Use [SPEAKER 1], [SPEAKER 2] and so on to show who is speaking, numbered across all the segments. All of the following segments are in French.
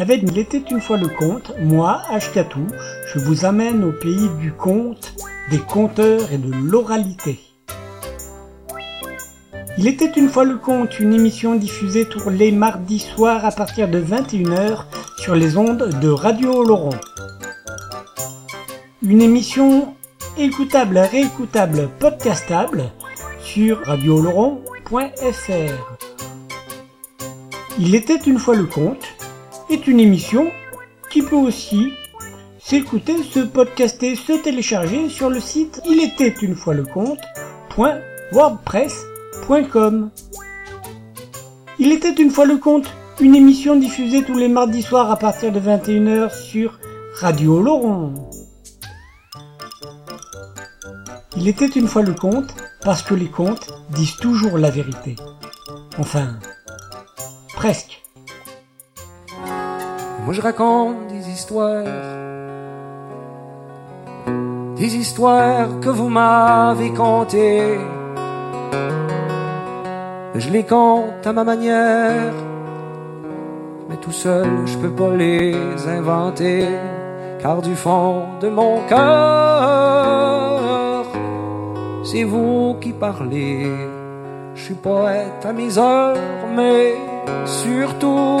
[SPEAKER 1] Avec Il était une fois le conte, moi, Ashkatou, je vous amène au pays du conte, des conteurs et de l'oralité. Il était une fois le conte, une émission diffusée tous les mardis soirs à partir de 21h sur les ondes de Radio Laurent. Une émission écoutable, réécoutable, podcastable sur radioloron.fr. Il était une fois le conte est une émission qui peut aussi s'écouter, se podcaster, se télécharger sur le site il était une fois le compte.wordpress.com. Il était une fois le conte, une émission diffusée tous les mardis soirs à partir de 21h sur Radio Laurent. Il était une fois le conte parce que les contes disent toujours la vérité. Enfin, presque.
[SPEAKER 2] Moi je raconte des histoires, des histoires que vous m'avez contées. Je les compte à ma manière, mais tout seul je peux pas les inventer, car du fond de mon cœur, c'est vous qui parlez. Je suis poète à mes heures, mais surtout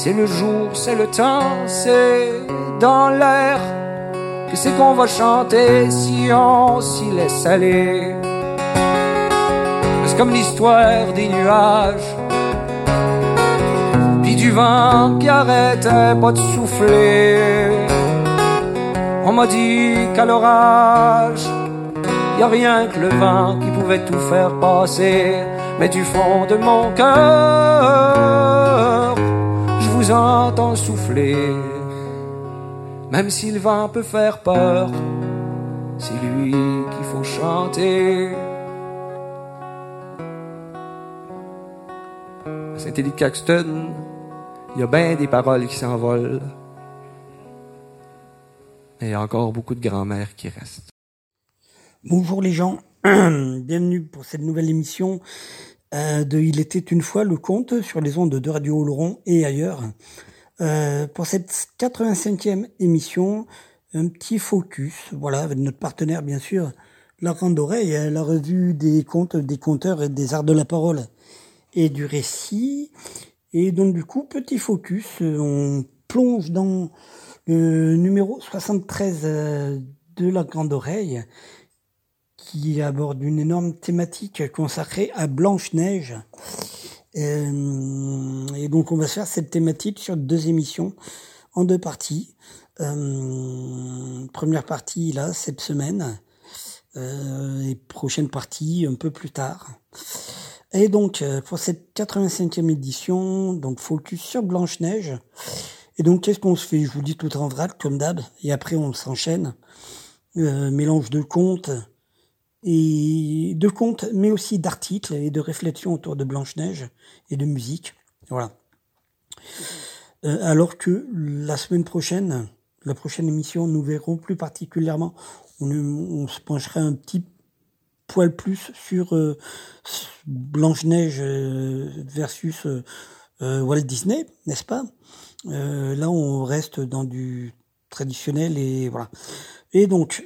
[SPEAKER 2] c'est le jour, c'est le temps, c'est dans l'air que c'est qu'on va chanter si on s'y laisse aller? C'est comme l'histoire des nuages, puis du vent qui arrêtait pas de souffler. On m'a dit qu'à l'orage, y a rien que le vent qui pouvait tout faire passer, mais du fond de mon cœur vous entends souffler. Même si le vent peut faire peur, c'est lui qu'il faut chanter. À Saint-Élie Caxton, il y a bien des paroles qui s'envolent. Et il y a encore beaucoup de grand-mères qui restent.
[SPEAKER 1] Bonjour les gens, bienvenue pour cette nouvelle émission euh, de Il était une fois le conte sur les ondes de Radio Oloron et ailleurs. Euh, pour cette 85e émission, un petit focus, voilà, avec notre partenaire bien sûr, La Grande Oreille, la revue des contes, des conteurs et des arts de la parole et du récit. Et donc du coup, petit focus, on plonge dans le numéro 73 euh, de La Grande Oreille qui aborde une énorme thématique consacrée à Blanche-Neige. Euh, et donc on va faire cette thématique sur deux émissions en deux parties. Euh, première partie là cette semaine euh, et prochaine partie un peu plus tard. Et donc pour cette 85e édition, donc focus sur Blanche Neige. Et donc qu'est-ce qu'on se fait? Je vous dis tout en vrac comme d'hab et après on s'enchaîne. mélange de contes, de contes, mais aussi d'articles et de réflexions autour de Blanche-Neige et de musique. Voilà. Euh, alors que la semaine prochaine, la prochaine émission, nous verrons plus particulièrement, on, se penchera un petit poil plus sur euh, Blanche-Neige euh, versus Walt Disney, n'est-ce pas? Là, on reste dans du traditionnel et voilà. Et donc,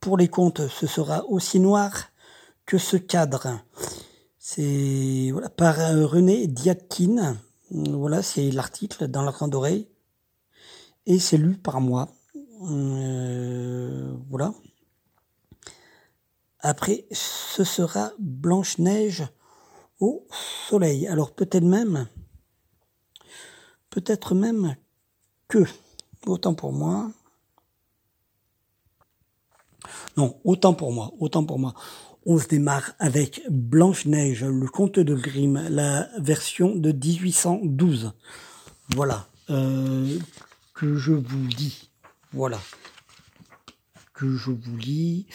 [SPEAKER 1] pour les contes, ce sera aussi noir que ce cadre. C'est voilà, par euh, René Diatkine. Voilà, c'est l'article dans la grande oreille. Et c'est lu par moi. Euh, voilà. Après, ce sera Blanche-Neige au soleil. Alors peut-être même, peut-être même que, autant pour moi, non, autant pour moi, autant pour moi. On se démarre avec Blanche-Neige, le conte de Grimm, la version de 1812. Voilà. euh, que je vous lis. Voilà. Que je vous lis.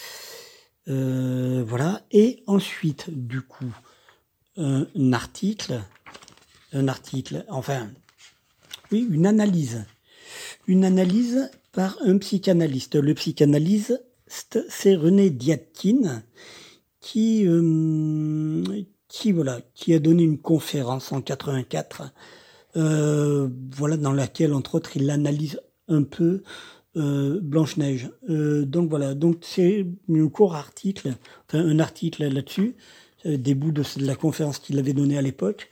[SPEAKER 1] Euh, voilà. Et ensuite, du coup, un, article. Un article, enfin, oui, une analyse. Une analyse par un psychanalyste. Le psychanalyste, c'est René Diatkine, qui, euh, qui, voilà, qui a donné une conférence en 84, euh, voilà, dans laquelle, entre autres, il analyse un peu euh, Blanche-Neige. Donc voilà, donc c'est un court article, un article là-dessus, des de, la conférence qu'il avait donnée à l'époque,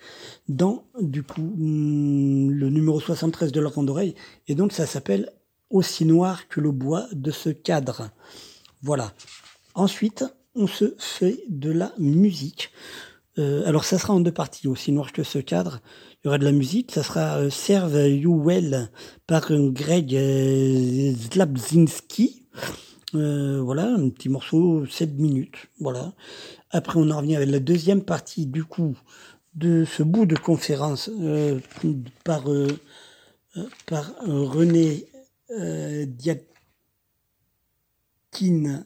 [SPEAKER 1] dans, du coup, hmm, le numéro 73 de la grande oreille, et donc ça s'appelle Aussi noir que le bois de ce cadre. Voilà. Ensuite, on se fait de la musique. Euh, alors ça sera en deux parties, aussi noir que ce cadre. Il y aura de la musique, ça sera euh, Serve You Well par Greg euh, Zlabzinski. voilà, un petit morceau, 7 minutes. Voilà. Après, on en revient avec la deuxième partie, du coup, de ce bout de conférence par, par René Diatkine.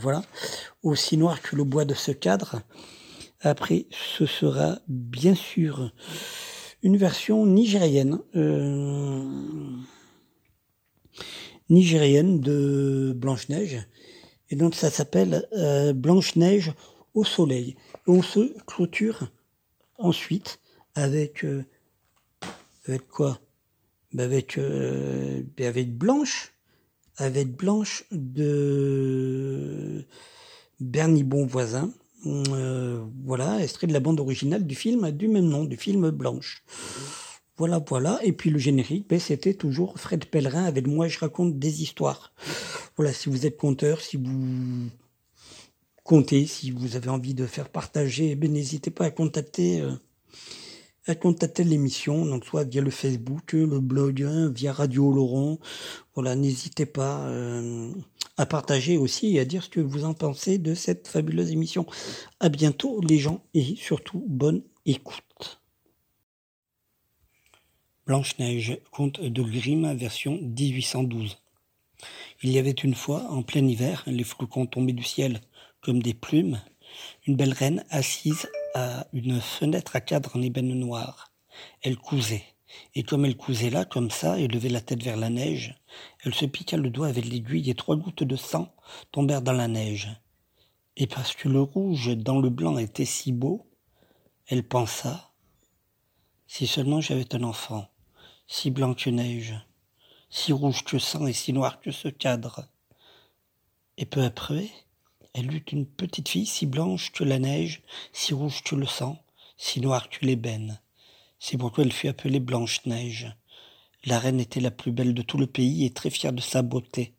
[SPEAKER 1] voilà. Aussi noir que le bois de ce cadre. Après, ce sera bien sûr une version nigérienne. Euh, nigérienne de Blanche-Neige. Et donc ça s'appelle euh, Blanche-Neige au soleil. On se clôture ensuite avec euh, avec quoi? Ben avec ben avec Blanche avec Blanche de Bernie Bonvoisin euh, voilà, extrait de la bande originale du film du même nom, du film Blanche. Voilà, voilà. Et puis le générique, ben, c'était toujours Fred Pellerin avec Moi je raconte des histoires. Voilà, si vous êtes conteur, si vous comptez, si vous avez envie de faire partager, ben, n'hésitez pas à contacter, euh, à contacter l'émission, donc soit via le Facebook, le blog, hein, via Radio Laurent. Voilà, n'hésitez pas. Euh, à partager aussi et à dire ce que vous en pensez de cette fabuleuse émission. À bientôt les gens et surtout bonne écoute. Blanche-Neige, conte de Grimm, version 1812. Il y avait une fois, en plein hiver, les flocons tombaient du ciel comme des plumes, une belle reine assise à une fenêtre à cadre en ébène noir. Elle cousait. Et comme elle cousait là, comme ça, et levait la tête vers la neige, elle se piqua le doigt avec l'aiguille et trois gouttes de sang tombèrent dans la neige. Et parce que le rouge dans le blanc était si beau, elle pensa Si seulement j'avais un enfant, si blanc que neige, si rouge que sang et si noir que ce cadre. Et peu après, elle eut une petite fille si blanche que la neige, si rouge que le sang, si noire que l'ébène. C'est pourquoi elle fut appelée Blanche-Neige. La reine était la plus belle de tout le pays et très fière de sa beauté.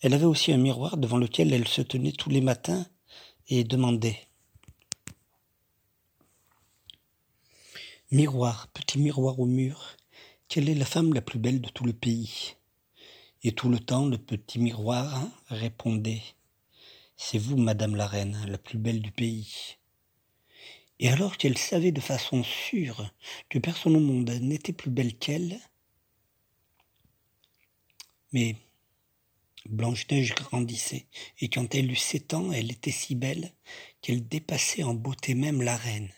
[SPEAKER 1] Elle avait aussi un miroir devant lequel elle se tenait tous les matins et demandait. Miroir, petit miroir au mur, quelle est la femme la plus belle de tout le pays? Et tout le temps, le petit miroir répondait. C'est vous, madame la reine, la plus belle du pays. Et alors qu'elle savait de façon sûre que personne au monde n'était plus belle qu'elle, mais Blanche-Neige grandissait, et quand elle eut sept ans, elle était si belle qu'elle dépassait en beauté même la reine.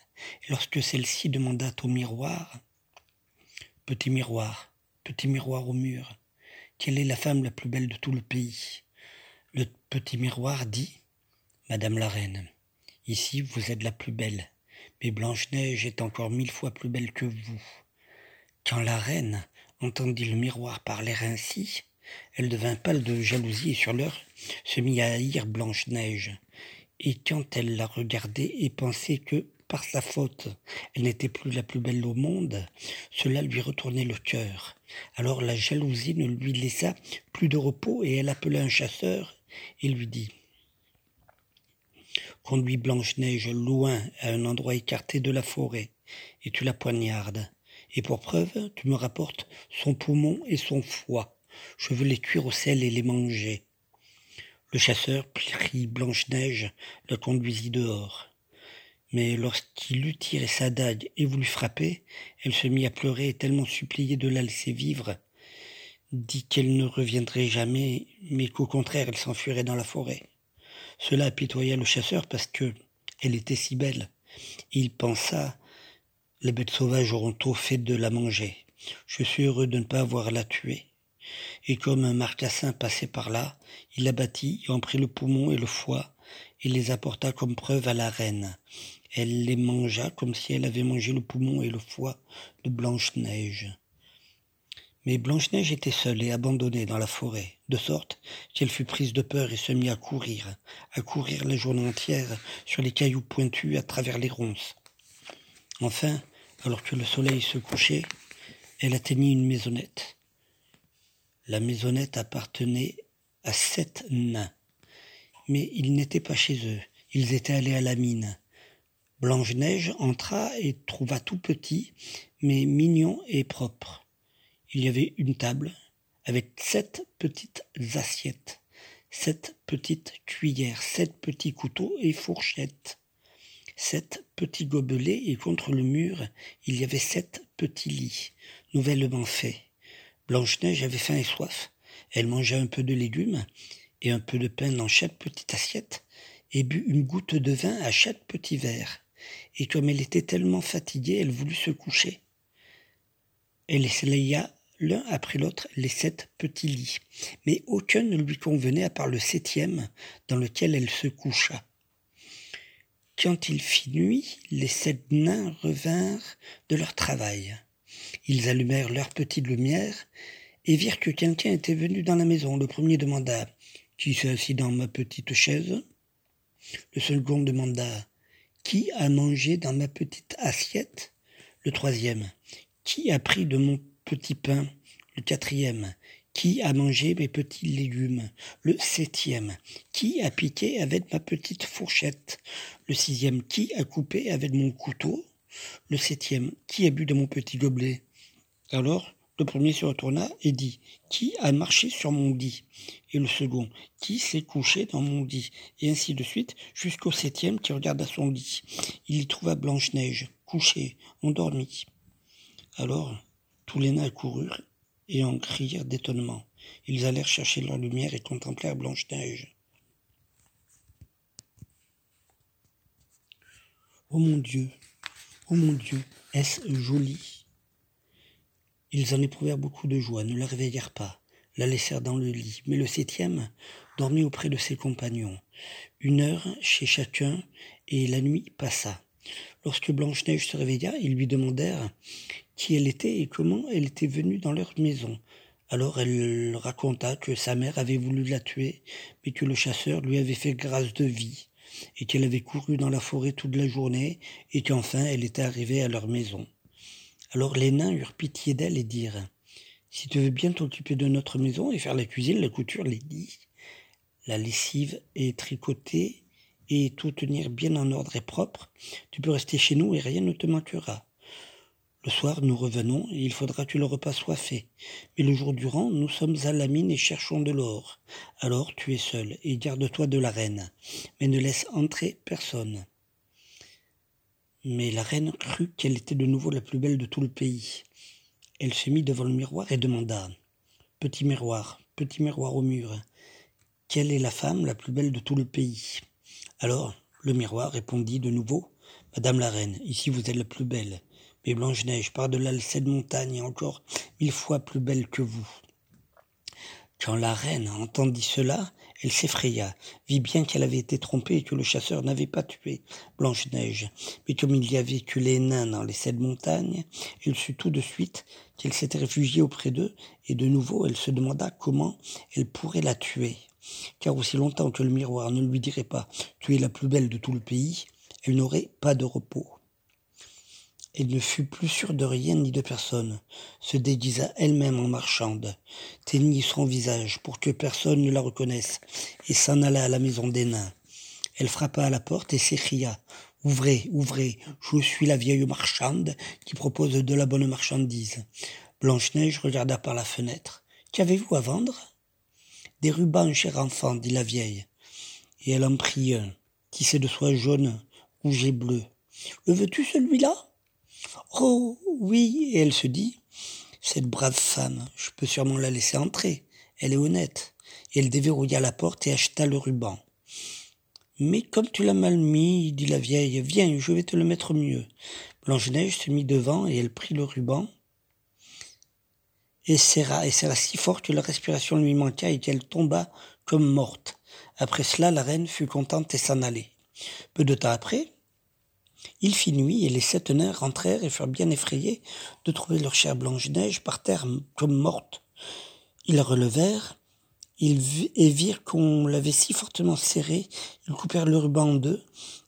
[SPEAKER 1] Et lorsque celle-ci demanda au miroir, Petit miroir, petit miroir au mur, quelle est la femme la plus belle de tout le pays? Le petit miroir dit, Madame la reine, ici vous êtes la plus belle, mais Blanche-Neige est encore mille fois plus belle que vous. Quand la reine entendit le miroir parler ainsi, elle devint pâle de jalousie et sur l'heure se mit à haïr Blanche-Neige. Et quand elle la regardait et pensait que, par sa faute, elle n'était plus la plus belle au monde, cela lui retournait le cœur. Alors la jalousie ne lui laissa plus de repos et elle appela un chasseur et lui dit Conduis Blanche-Neige loin à un endroit écarté de la forêt, et tu la poignardes. Et pour preuve, tu me rapportes son poumon et son foie. Je veux les cuire au sel et les manger. Le chasseur prit Blanche-Neige, la conduisit dehors. Mais lorsqu'il eut tiré sa dague et voulut frapper, elle se mit à pleurer et tellement supplier de la laisser vivre, dit qu'elle ne reviendrait jamais, mais qu'au contraire elle s'enfuirait dans la forêt. Cela apitoya le chasseur parce que elle était si belle. Il pensa les bêtes sauvages auront tôt fait de la manger. Je suis heureux de ne pas avoir la tuer. Et comme un marcassin passait par là, il l'abattit et en prit le poumon et le foie et les apporta comme preuve à la reine. Elle les mangea comme si elle avait mangé le poumon et le foie de Blanche-Neige. Mais Blanche-Neige était seule et abandonnée dans la forêt, de sorte qu'elle fut prise de peur et se mit à courir, à courir la journée entière sur les cailloux pointus à travers les ronces. Enfin, alors que le soleil se couchait, elle atteignit une maisonnette. La maisonnette appartenait à sept nains. Mais ils n'étaient pas chez eux, ils étaient allés à la mine. Blanche-Neige entra et trouva tout petit, mais mignon et propre. Il y avait une table avec sept petites assiettes, sept petites cuillères, sept petits couteaux et fourchettes, sept petits gobelets et contre le mur il y avait sept petits lits, nouvellement faits. Blanche-Neige avait faim et soif. Elle mangea un peu de légumes et un peu de pain dans chaque petite assiette et but une goutte de vin à chaque petit verre. Et comme elle était tellement fatiguée, elle voulut se coucher. Elle essaya l'un après l'autre les sept petits lits, mais aucun ne lui convenait à part le septième dans lequel elle se coucha. Quand il fit nuit, les sept nains revinrent de leur travail. Ils allumèrent leur petite lumière et virent que quelqu'un était venu dans la maison. Le premier demanda Qui s'est assis dans ma petite chaise? Le second demanda Qui a mangé dans ma petite assiette? Le troisième Qui a pris de mon petit pain Le quatrième qui a mangé mes petits légumes? Le septième. Qui a piqué avec ma petite fourchette? Le sixième. Qui a coupé avec mon couteau? Le septième. Qui a bu de mon petit gobelet? Alors le premier se retourna et dit Qui a marché sur mon lit? Et le second Qui s'est couché dans mon lit? Et ainsi de suite, jusqu'au septième qui regarda son lit. Il y trouva Blanche-Neige, couchée, endormie. Alors, tous les nains coururent et en crièrent d'étonnement. Ils allèrent chercher leur lumière et contemplèrent Blanche-Neige. Oh mon Dieu, oh mon Dieu, est-ce joli? Ils en éprouvèrent beaucoup de joie, ne la réveillèrent pas, la laissèrent dans le lit, mais le septième dormit auprès de ses compagnons. Une heure chez chacun, et la nuit passa. Lorsque Blanche-Neige se réveilla, ils lui demandèrent qui elle était et comment elle était venue dans leur maison. Alors elle raconta que sa mère avait voulu la tuer, mais que le chasseur lui avait fait grâce de vie, et qu'elle avait couru dans la forêt toute la journée, et qu'enfin elle était arrivée à leur maison. Alors les nains eurent pitié d'elle et dirent Si tu veux bien t'occuper de notre maison et faire la cuisine, la couture, les lits, la lessive et tricoter, et tout tenir bien en ordre et propre, tu peux rester chez nous et rien ne te manquera. Le soir, nous revenons, et il faudra que le repas soit fait. Mais le jour durant, nous sommes à la mine et cherchons de l'or. Alors tu es seul, et garde-toi de la reine, mais ne laisse entrer personne. Mais la reine crut qu'elle était de nouveau la plus belle de tout le pays. Elle se mit devant le miroir et demanda Petit miroir, petit miroir au mur, quelle est la femme la plus belle de tout le pays? Alors le miroir répondit de nouveau Madame la reine, ici vous êtes la plus belle mais Blanche-Neige, par-delà cette montagne est encore mille fois plus belle que vous. Quand la reine entendit cela, elle s'effraya, vit bien qu'elle avait été trompée et que le chasseur n'avait pas tué Blanche-Neige. Mais comme il y avait que les nains dans les sept montagnes, elle sut tout de suite qu'elle s'était réfugiée auprès d'eux, et de nouveau elle se demanda comment elle pourrait la tuer. Car aussi longtemps que le miroir ne lui dirait pas « tu es la plus belle de tout le pays », elle n'aurait pas de repos. Elle ne fut plus sûre de rien ni de personne, se déguisa elle-même en marchande, teignit son visage pour que personne ne la reconnaisse, et s'en alla à la maison des nains. Elle frappa à la porte et s'écria Ouvrez, ouvrez, je suis la vieille marchande qui propose de la bonne marchandise. Blanche-Neige regarda par la fenêtre. Qu'avez-vous à vendre? Des rubans, cher enfant, dit la vieille. Et elle en prit un, tissé de soie jaune, rouge et bleu Le veux-tu celui-là? Oh oui, et elle se dit, cette brave femme, je peux sûrement la laisser entrer, elle est honnête. Et elle déverrouilla la porte et acheta le ruban. Mais comme tu l'as mal mis, dit la vieille, viens, je vais te le mettre mieux. Blanche-Neige se mit devant et elle prit le ruban et serra, et serra si fort que la respiration lui manqua et qu'elle tomba comme morte. Après cela, la reine fut contente et s'en allait. Peu de temps après, il fit nuit et les sept nains rentrèrent et furent bien effrayés de trouver leur chère Blanche-Neige par terre comme morte. Ils la relevèrent ils et virent qu'on l'avait si fortement serrée, ils coupèrent le ruban en deux.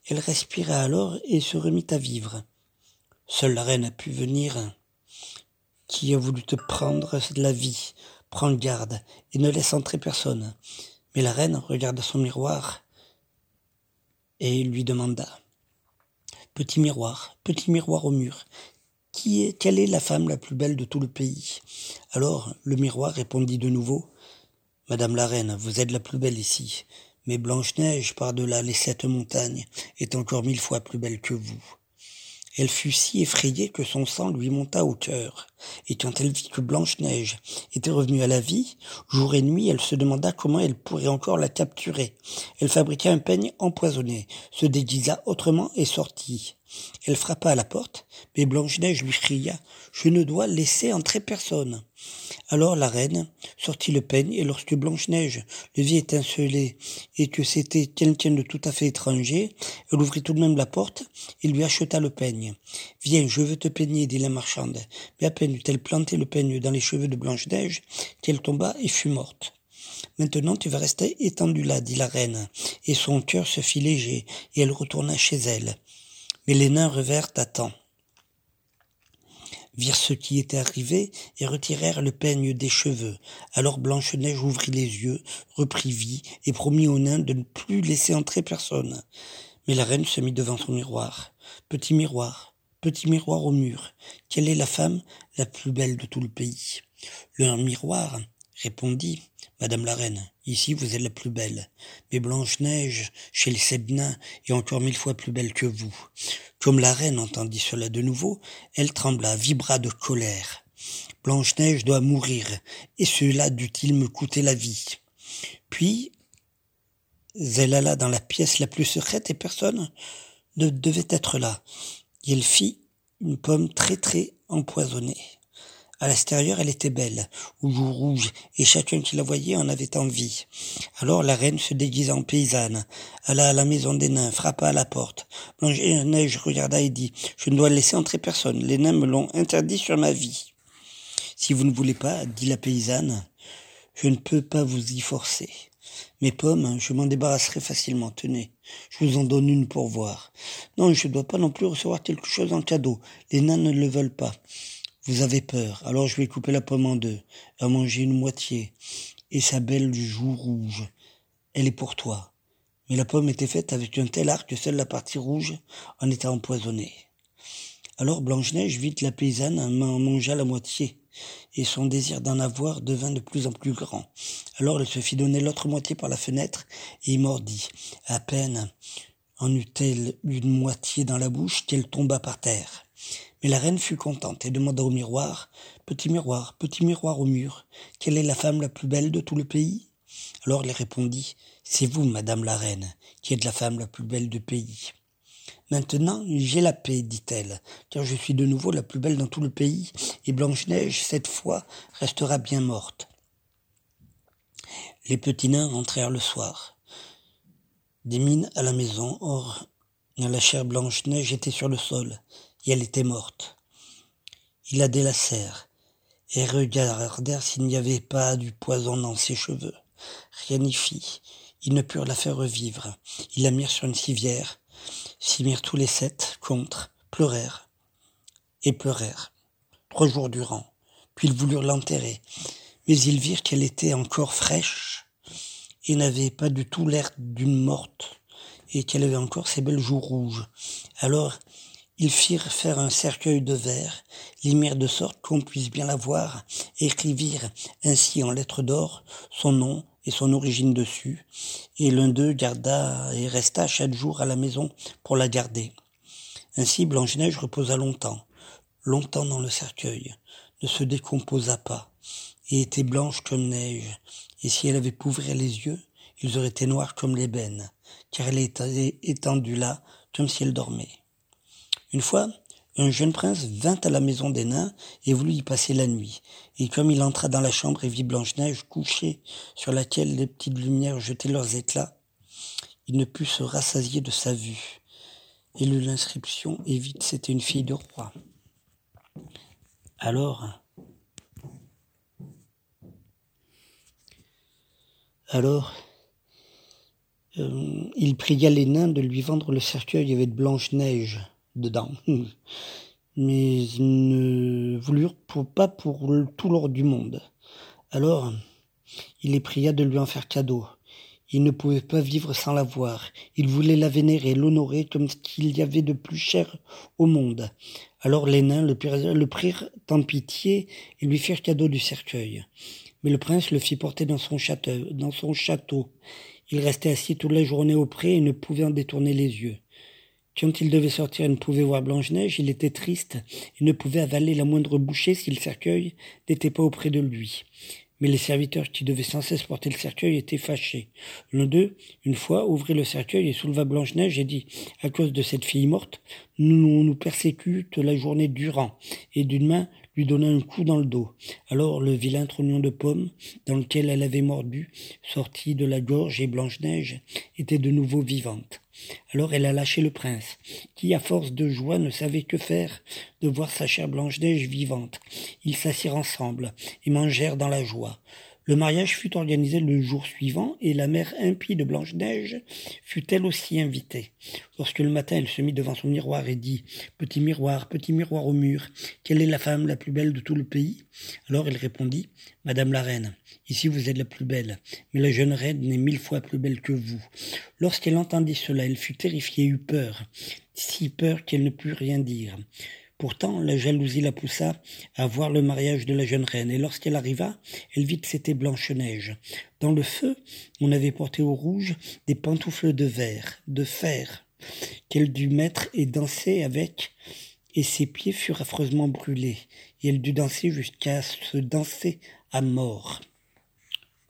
[SPEAKER 1] Elle respira alors et se remit à vivre. Seule la reine a pu venir. Qui a voulu te prendre la vie. Prends garde et ne laisse entrer personne. Mais la reine regarda son miroir et lui demanda. Petit miroir, petit miroir au mur, qui est, quelle est la femme la plus belle de tout le pays? Alors le miroir répondit de nouveau. Madame la reine, vous êtes la plus belle ici, mais Blanche-Neige, par-delà les sept montagnes, est encore mille fois plus belle que vous. Elle fut si effrayée que son sang lui monta au cœur, et quand elle vit que Blanche-Neige était revenue à la vie, jour et nuit, elle se demanda comment elle pourrait encore la capturer. Elle fabriqua un peigne empoisonné, se déguisa autrement et sortit. Elle frappa à la porte, mais Blanche-Neige lui cria « Je ne dois laisser entrer personne !» Alors la reine sortit le peigne, et lorsque Blanche-Neige le vit étinceler, et que c'était quelqu'un de tout à fait étranger, elle ouvrit tout de même la porte, et lui acheta le peigne. « Viens, je veux te peigner, dit la marchande. Mais à peine eut-elle planté le peigne dans les cheveux de Blanche-Neige, qu'elle tomba et fut morte. Maintenant tu vas rester étendue là, dit la reine, et son cœur se fit léger, et elle retourna chez elle. Mais les nains revinrent à temps virent ce qui était arrivé et retirèrent le peigne des cheveux. Alors Blanche-Neige ouvrit les yeux, reprit vie et promit aux nains de ne plus laisser entrer personne. Mais la reine se mit devant son miroir. Petit miroir, petit miroir au mur, quelle est la femme la plus belle de tout le pays? Le miroir répondit Madame la reine, ici vous êtes la plus belle, mais Blanche-Neige, chez les sept nains, est encore mille fois plus belle que vous. Comme la reine entendit cela de nouveau, elle trembla, vibra de colère. Blanche-Neige doit mourir, et cela dut-il me coûter la vie. Puis, elle alla dans la pièce la plus secrète et personne ne devait être là. Et elle fit une pomme très très empoisonnée. À l'extérieur, elle était belle, aux joues rouges, et chacun qui la voyait en avait envie. Alors la reine se déguisa en paysanne, alla à la maison des nains, frappa à la porte. Blanche-Neige regarda et dit, je ne dois laisser entrer personne, les nains me l'ont interdit sur ma vie. Si vous ne voulez pas, dit la paysanne, je ne peux pas vous y forcer. Mes pommes, je m'en débarrasserai facilement, tenez. Je vous en donne une pour voir. Non, je ne dois pas non plus recevoir quelque chose en cadeau. Les nains ne le veulent pas. Vous avez peur, alors je vais couper la pomme en deux, à manger une moitié, et sa belle joue rouge. Elle est pour toi. Mais la pomme était faite avec un tel art que seule la partie rouge en était empoisonnée. Alors Blanche-Neige vit la paysanne en mangea la moitié, et son désir d'en avoir devint de plus en plus grand. Alors elle se fit donner l'autre moitié par la fenêtre, et mordit. À peine en eut-elle une moitié dans la bouche qu'elle tomba par terre. Mais la reine fut contente et demanda au miroir, Petit miroir, petit miroir au mur, quelle est la femme la plus belle de tout le pays? Alors elle répondit, C'est vous, madame la reine, qui êtes la femme la plus belle du pays. Maintenant, j'ai la paix, dit-elle, car je suis de nouveau la plus belle dans tout le pays, et Blanche-Neige, cette fois, restera bien morte. Les petits nains rentrèrent le soir. Des mines à la maison, or, la chère Blanche-Neige était sur le sol, elle était morte. Ils la délacèrent et regardèrent s'il n'y avait pas du poison dans ses cheveux. Rien n'y fit. Ils ne purent la faire revivre. Ils la mirent sur une civière, s'y mirent tous les sept contre, pleurèrent et pleurèrent, trois jours durant. Puis ils voulurent l'enterrer, mais ils virent qu'elle était encore fraîche et n'avait pas du tout l'air d'une morte, et qu'elle avait encore ses belles joues rouges. Alors ils firent faire un cercueil de verre, l'y de sorte qu'on puisse bien la voir, et écrivirent ainsi en lettres d'or son nom et son origine dessus, et l'un d'eux garda et resta chaque jour à la maison pour la garder. Ainsi Blanche-Neige reposa longtemps, longtemps dans le cercueil, ne se décomposa pas, et était blanche comme neige, et si elle avait pu ouvrir les yeux, ils auraient été noirs comme l'ébène, car elle était étendue là, comme si elle dormait. Une fois, un jeune prince vint à la maison des nains et voulut y passer la nuit. Et comme il entra dans la chambre et vit Blanche-Neige couchée sur laquelle les petites lumières jetaient leurs éclats, il ne put se rassasier de sa vue. Et lut l'inscription, et vite c'était une fille de roi. Alors, alors, euh, il pria les nains de lui vendre le cercueil avec Blanche-Neige dedans. Mais ils ne voulurent pas pour tout l'or du monde. Alors, il les pria de lui en faire cadeau. Il ne pouvait pas vivre sans la voir. Il voulait la vénérer, l'honorer comme ce qu'il y avait de plus cher au monde. Alors les nains le prirent, en pitié et lui firent cadeau du cercueil. Mais le prince le fit porter dans son château. Dans son château. Il restait assis toute la journée auprès et ne pouvait en détourner les yeux. Quand il devait sortir et ne pouvait voir Blanche-Neige, il était triste et ne pouvait avaler la moindre bouchée si le cercueil n'était pas auprès de lui. Mais les serviteurs qui devaient sans cesse porter le cercueil étaient fâchés. L'un d'eux, une fois, ouvrit le cercueil et souleva Blanche-Neige et dit, à cause de cette fille morte, nous nous persécute la journée durant. Et d'une main, lui donna un coup dans le dos. Alors le vilain trognon de pomme, dans lequel elle avait mordu, sortit de la gorge et Blanche-Neige était de nouveau vivante. Alors elle a lâché le prince, qui, à force de joie, ne savait que faire de voir sa chère Blanche-Neige vivante. Ils s'assirent ensemble et mangèrent dans la joie. Le mariage fut organisé le jour suivant et la mère impie de Blanche-Neige fut elle aussi invitée. Lorsque le matin elle se mit devant son miroir et dit Petit miroir, petit miroir au mur, quelle est la femme la plus belle de tout le pays? Alors elle répondit Madame la reine, ici vous êtes la plus belle, mais la jeune reine est mille fois plus belle que vous. Lorsqu'elle entendit cela, elle fut terrifiée et eut peur, si peur qu'elle ne put rien dire. Pourtant, la jalousie la poussa à voir le mariage de la jeune reine, et lorsqu'elle arriva, elle vit que c'était Blanche-Neige. Dans le feu, on avait porté au rouge des pantoufles de verre, de fer, qu'elle dut mettre et danser avec, et ses pieds furent affreusement brûlés, et elle dut danser jusqu'à se danser mort.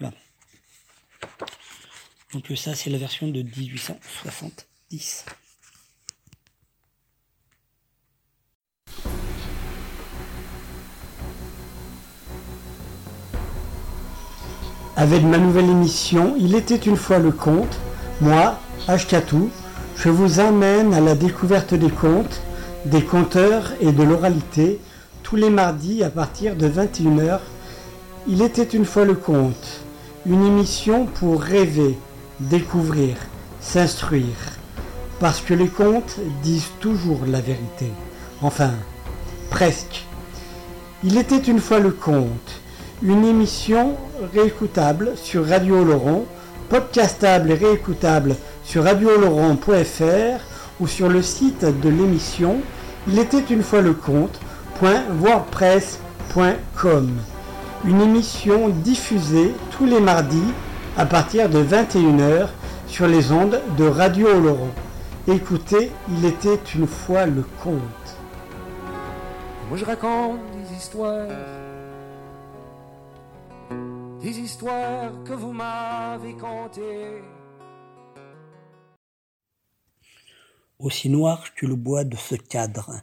[SPEAKER 1] Voilà. Donc ça, c'est la version de 1870. avec ma nouvelle émission Il était une fois le conte. Moi, Ashkatou, je vous emmène à la découverte des contes, des conteurs et de l'oralité tous les mardis à partir de 21h. Il était une fois le conte, une émission pour rêver, découvrir, s'instruire. Parce que les contes disent toujours la vérité. Enfin, presque. Il était une fois le conte une émission réécoutable sur Radio Oloron, podcastable et réécoutable sur radiooloron.fr ou sur le site de l'émission Il était une fois le compte.wordpress.com. Une émission diffusée tous les mardis à partir de 21h sur les ondes de Radio Oloron. Écoutez, il était une fois le conte.
[SPEAKER 2] Moi je raconte des histoires des histoires que vous m'avez contées.
[SPEAKER 1] Aussi noir que le bois de ce cadre.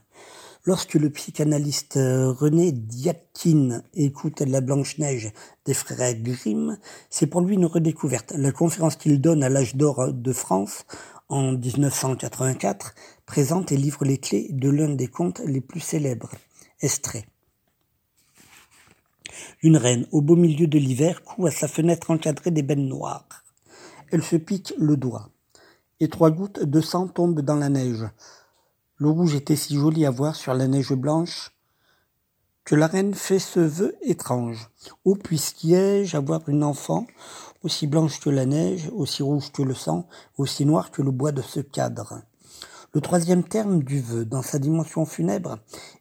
[SPEAKER 1] Lorsque le psychanalyste euh, René Diatkine écoute La Blanche-Neige des frères Grimm, c'est pour lui une redécouverte. La conférence qu'il donne à l'âge d'or de France en 1984 présente et livre les clés de l'un des contes les plus célèbres, Estrée. Une reine, au beau milieu de l'hiver, coud à sa fenêtre encadrée d'ébène noire. Elle se pique le doigt, et trois gouttes de sang tombent dans la neige. Le rouge était si joli à voir sur la neige blanche que la reine fait ce vœu étrange. Oh, puisqu'y-je avoir une enfant aussi blanche que la neige, aussi rouge que le sang, aussi noire que le bois de ce cadre le troisième terme du vœu, dans sa dimension funèbre,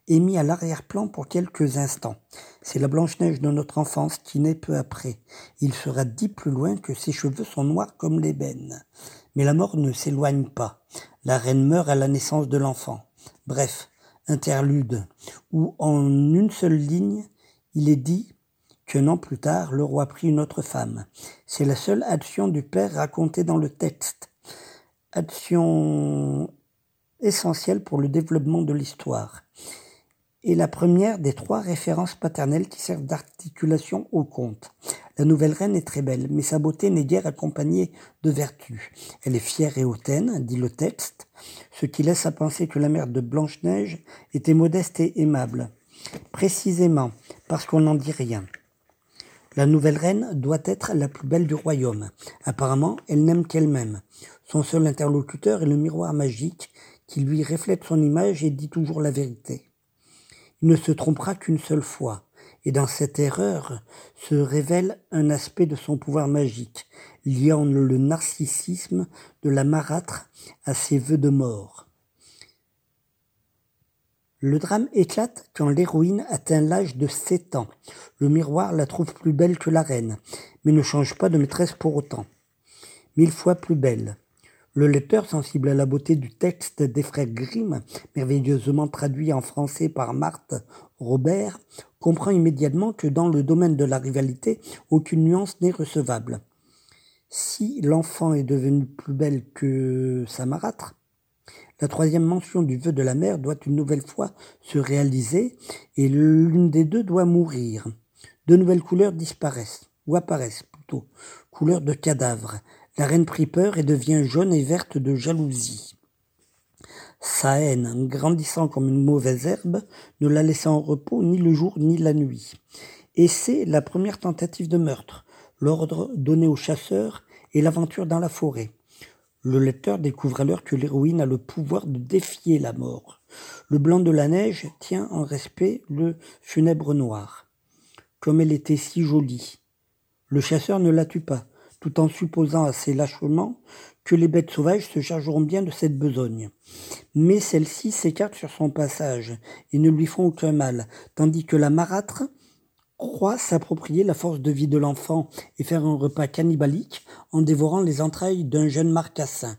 [SPEAKER 1] est mis à l'arrière-plan pour quelques instants. C'est la Blanche-Neige de notre enfance qui naît peu après. Il sera dit plus loin que ses cheveux sont noirs comme l'ébène. Mais la mort ne s'éloigne pas. La reine meurt à la naissance de l'enfant. Bref, interlude, où en une seule ligne, il est dit qu'un an plus tard, le roi prit une autre femme. C'est la seule action du père racontée dans le texte. Action essentielle pour le développement de l'histoire. Et la première des trois références paternelles qui servent d'articulation au conte. La nouvelle reine est très belle, mais sa beauté n'est guère accompagnée de vertu. Elle est fière et hautaine, dit le texte, ce qui laisse à penser que la mère de Blanche-Neige était modeste et aimable. Précisément, parce qu'on n'en dit rien. La nouvelle reine doit être la plus belle du royaume. Apparemment, elle n'aime qu'elle-même. Son seul interlocuteur est le miroir magique qui lui reflète son image et dit toujours la vérité. Il ne se trompera qu'une seule fois et dans cette erreur se révèle un aspect de son pouvoir magique, liant le narcissisme de la marâtre à ses vœux de mort. Le drame éclate quand l'héroïne atteint l'âge de sept ans. Le miroir la trouve plus belle que la reine, mais ne change pas de maîtresse pour autant. Mille fois plus belle. Le lecteur, sensible à la beauté du texte des frères Grimm, merveilleusement traduit en français par Marthe Robert, comprend immédiatement que dans le domaine de la rivalité, aucune nuance n'est recevable. Si l'enfant est devenu plus belle que sa marâtre, la troisième mention du vœu de la mère doit une nouvelle fois se réaliser et l'une des deux doit mourir. De nouvelles couleurs disparaissent, ou apparaissent plutôt, couleurs de cadavre, la reine prit peur et devient jaune et verte de jalousie. Sa haine, grandissant comme une mauvaise herbe, ne la laissa en repos ni le jour ni la nuit. Et c'est la première tentative de meurtre, l'ordre donné aux chasseurs et l'aventure dans la forêt. Le lecteur découvre alors que l'héroïne a le pouvoir de défier la mort. Le blanc de la neige tient en respect le funèbre noir. Comme elle était si jolie. Le chasseur ne la tue pas tout en supposant assez lâchement que les bêtes sauvages se chargeront bien de cette besogne. Mais celles-ci s'écartent sur son passage et ne lui font aucun mal, tandis que la marâtre croit s'approprier la force de vie de l'enfant et faire un repas cannibalique en dévorant les entrailles d'un jeune marcassin.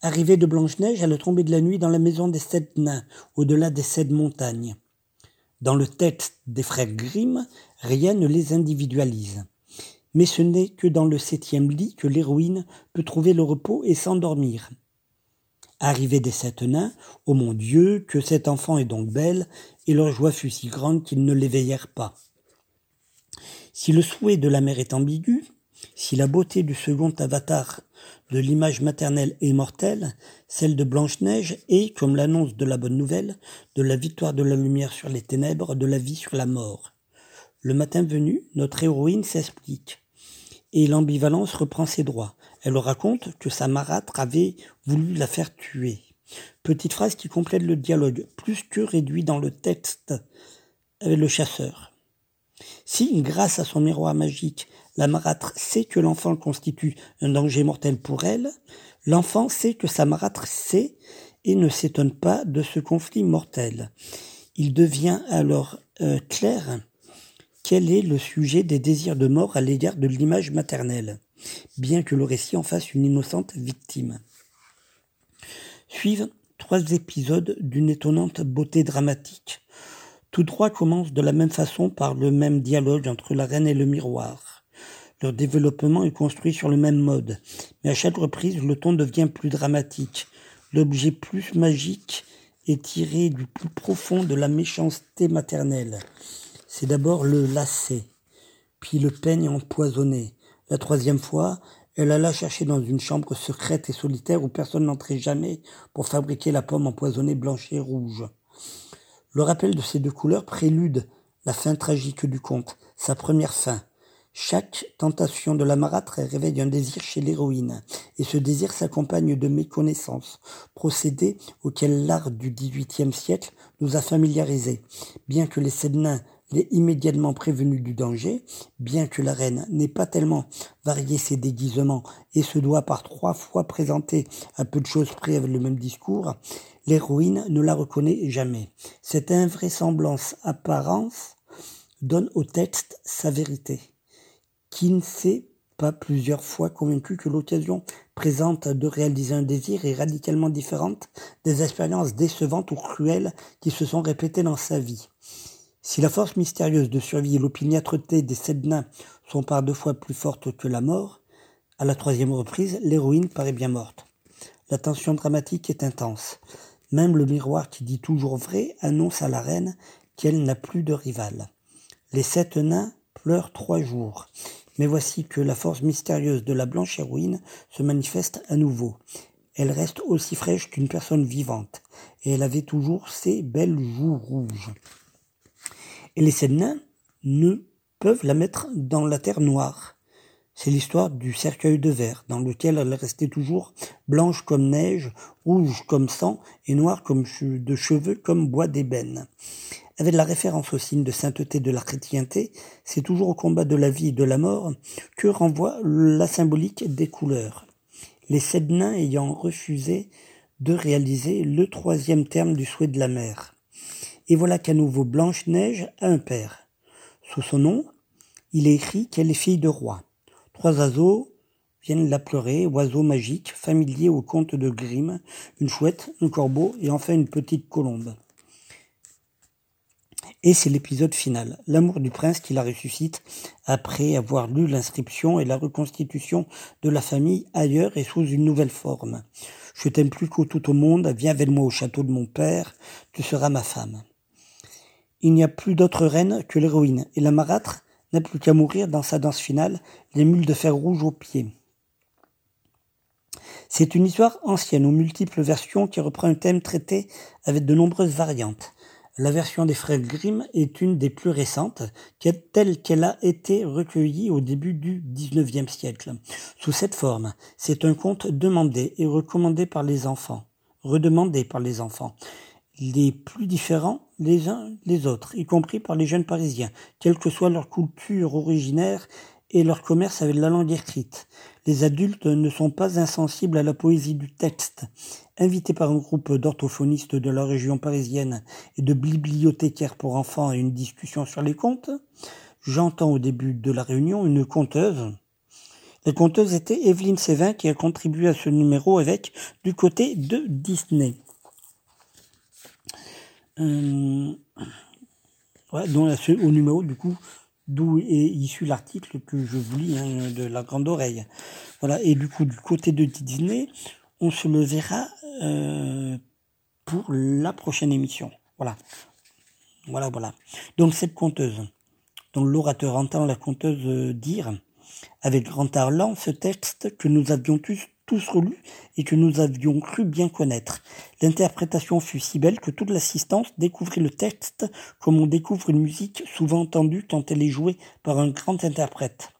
[SPEAKER 1] Arrivée de Blanche-Neige à la tombée de la nuit dans la maison des sept nains, au-delà des sept montagnes. Dans le texte des frères Grimm, rien ne les individualise. Mais ce n'est que dans le septième lit que l'héroïne peut trouver le repos et s'endormir. Arrivé des sept nains, ô oh mon Dieu, que cet enfant est donc belle, et leur joie fut si grande qu'ils ne l'éveillèrent pas. Si le souhait de la mère est ambigu, si la beauté du second avatar de l'image maternelle est mortelle, celle de Blanche-Neige est, comme l'annonce de la bonne nouvelle, de la victoire de la lumière sur les ténèbres, de la vie sur la mort. Le matin venu, notre héroïne s'explique et l'ambivalence reprend ses droits. Elle raconte que sa marâtre avait voulu la faire tuer. Petite phrase qui complète le dialogue, plus que réduit dans le texte avec le chasseur. Si, grâce à son miroir magique, la marâtre sait que l'enfant constitue un danger mortel pour elle, l'enfant sait que sa marâtre sait et ne s'étonne pas de ce conflit mortel. Il devient alors euh, clair quel est le sujet des désirs de mort à l'égard de l'image maternelle, bien que le récit en fasse une innocente victime Suivent trois épisodes d'une étonnante beauté dramatique. Tous trois commencent de la même façon par le même dialogue entre la reine et le miroir. Leur développement est construit sur le même mode, mais à chaque reprise, le ton devient plus dramatique. L'objet plus magique est tiré du plus profond de la méchanceté maternelle. C'est d'abord le lacet, puis le peigne empoisonné. La troisième fois, elle alla chercher dans une chambre secrète et solitaire où personne n'entrait jamais pour fabriquer la pomme empoisonnée blanche et rouge. Le rappel de ces deux couleurs prélude la fin tragique du conte, sa première fin. Chaque tentation de la marâtre réveille un désir chez l'héroïne, et ce désir s'accompagne de méconnaissance, procédé auquel l'art du XVIIIe siècle nous a familiarisés. Bien que les nains est immédiatement prévenu du danger, bien que la reine n'ait pas tellement varié ses déguisements et se doit par trois fois présenter à peu de choses près avec le même discours, l'héroïne ne la reconnaît jamais. Cette invraisemblance apparence donne au texte sa vérité, qui ne s'est pas plusieurs fois convaincu que l'occasion présente de réaliser un désir est radicalement différente des expériences décevantes ou cruelles qui se sont répétées dans sa vie. Si la force mystérieuse de survie et l'opiniâtreté des sept nains sont par deux fois plus fortes que la mort, à la troisième reprise, l'héroïne paraît bien morte. La tension dramatique est intense. Même le miroir qui dit toujours vrai annonce à la reine qu'elle n'a plus de rival. Les sept nains pleurent trois jours. Mais voici que la force mystérieuse de la blanche héroïne se manifeste à nouveau. Elle reste aussi fraîche qu'une personne vivante, et elle avait toujours ses belles joues rouges. Et les nains ne peuvent la mettre dans la terre noire. C'est l'histoire du cercueil de verre, dans lequel elle restait toujours blanche comme neige, rouge comme sang et noire comme de cheveux comme bois d'ébène. Avec la référence au signe de sainteté de la chrétienté, c'est toujours au combat de la vie et de la mort que renvoie la symbolique des couleurs. Les nains ayant refusé de réaliser le troisième terme du souhait de la mère. Et voilà qu'à nouveau Blanche-Neige a un père. Sous son nom, il est écrit qu'elle est fille de roi. Trois oiseaux viennent la pleurer, oiseaux magiques, familiers au conte de Grimm, une chouette, un corbeau et enfin une petite colombe. Et c'est l'épisode final, l'amour du prince qui la ressuscite après avoir lu l'inscription et la reconstitution de la famille ailleurs et sous une nouvelle forme. Je t'aime plus qu'au tout au monde, viens avec moi au château de mon père, tu seras ma femme. Il n'y a plus d'autre reine que l'héroïne, et la marâtre n'a plus qu'à mourir dans sa danse finale, les mules de fer rouge aux pieds. C'est une histoire ancienne aux multiples versions qui reprend un thème traité avec de nombreuses variantes. La version des frères Grimm est une des plus récentes, telle qu'elle a été recueillie au début du XIXe siècle. Sous cette forme, c'est un conte demandé et recommandé par les enfants, redemandé par les enfants les plus différents les uns les autres, y compris par les jeunes parisiens, quelle que soit leur culture originaire et leur commerce avec la langue écrite. Les adultes ne sont pas insensibles à la poésie du texte. Invités par un groupe d'orthophonistes de la région parisienne et de bibliothécaires pour enfants à une discussion sur les contes, j'entends au début de la réunion une conteuse. La conteuse était Evelyne Sévin qui a contribué à ce numéro avec du côté de Disney. Euh, dont au numéro du coup d'où est issu l'article que je vous lis hein, de la grande oreille. Voilà et du coup du côté de Disney, on se le verra euh, pour la prochaine émission. Voilà, voilà, voilà. Donc cette conteuse, dont l'orateur entend la conteuse dire avec grand talent ce texte que nous avions tous tous relus et que nous avions cru bien connaître. L'interprétation fut si belle que toute l'assistance découvrit le texte comme on découvre une musique souvent entendue quand elle est jouée par un grand interprète.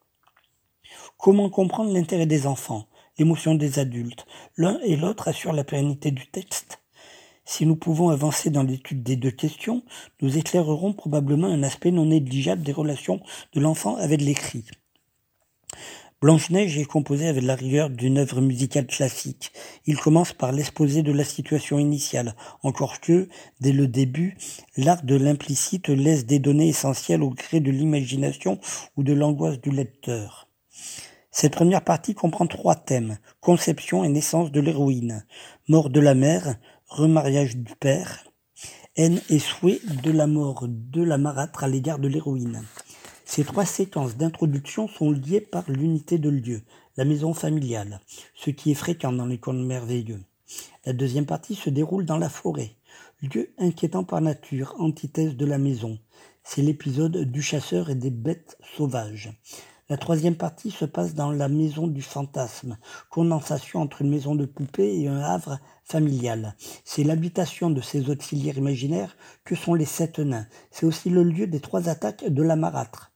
[SPEAKER 1] Comment comprendre l'intérêt des enfants, l'émotion des adultes? L'un et l'autre assurent la pérennité du texte. Si nous pouvons avancer dans l'étude des deux questions, nous éclairerons probablement un aspect non négligeable des relations de l'enfant avec l'écrit. Blanche-Neige est composée avec la rigueur d'une œuvre musicale classique. Il commence par l'exposé de la situation initiale, encore que, dès le début, l'art de l'implicite laisse des données essentielles au gré de l'imagination ou de l'angoisse du lecteur. Cette première partie comprend trois thèmes, conception et naissance de l'héroïne, mort de la mère, remariage du père, haine et souhait de la mort de la marâtre à l'égard de l'héroïne. Ces trois séquences d'introduction sont liées par l'unité de lieu, la maison familiale, ce qui est fréquent dans les contes merveilleux. La deuxième partie se déroule dans la forêt, lieu inquiétant par nature, antithèse de la maison. C'est l'épisode du chasseur et des bêtes sauvages. La troisième partie se passe dans la maison du fantasme, condensation entre une maison de poupée et un havre familial. C'est l'habitation de ces auxiliaires imaginaires que sont les sept nains. C'est aussi le lieu des trois attaques de la marâtre.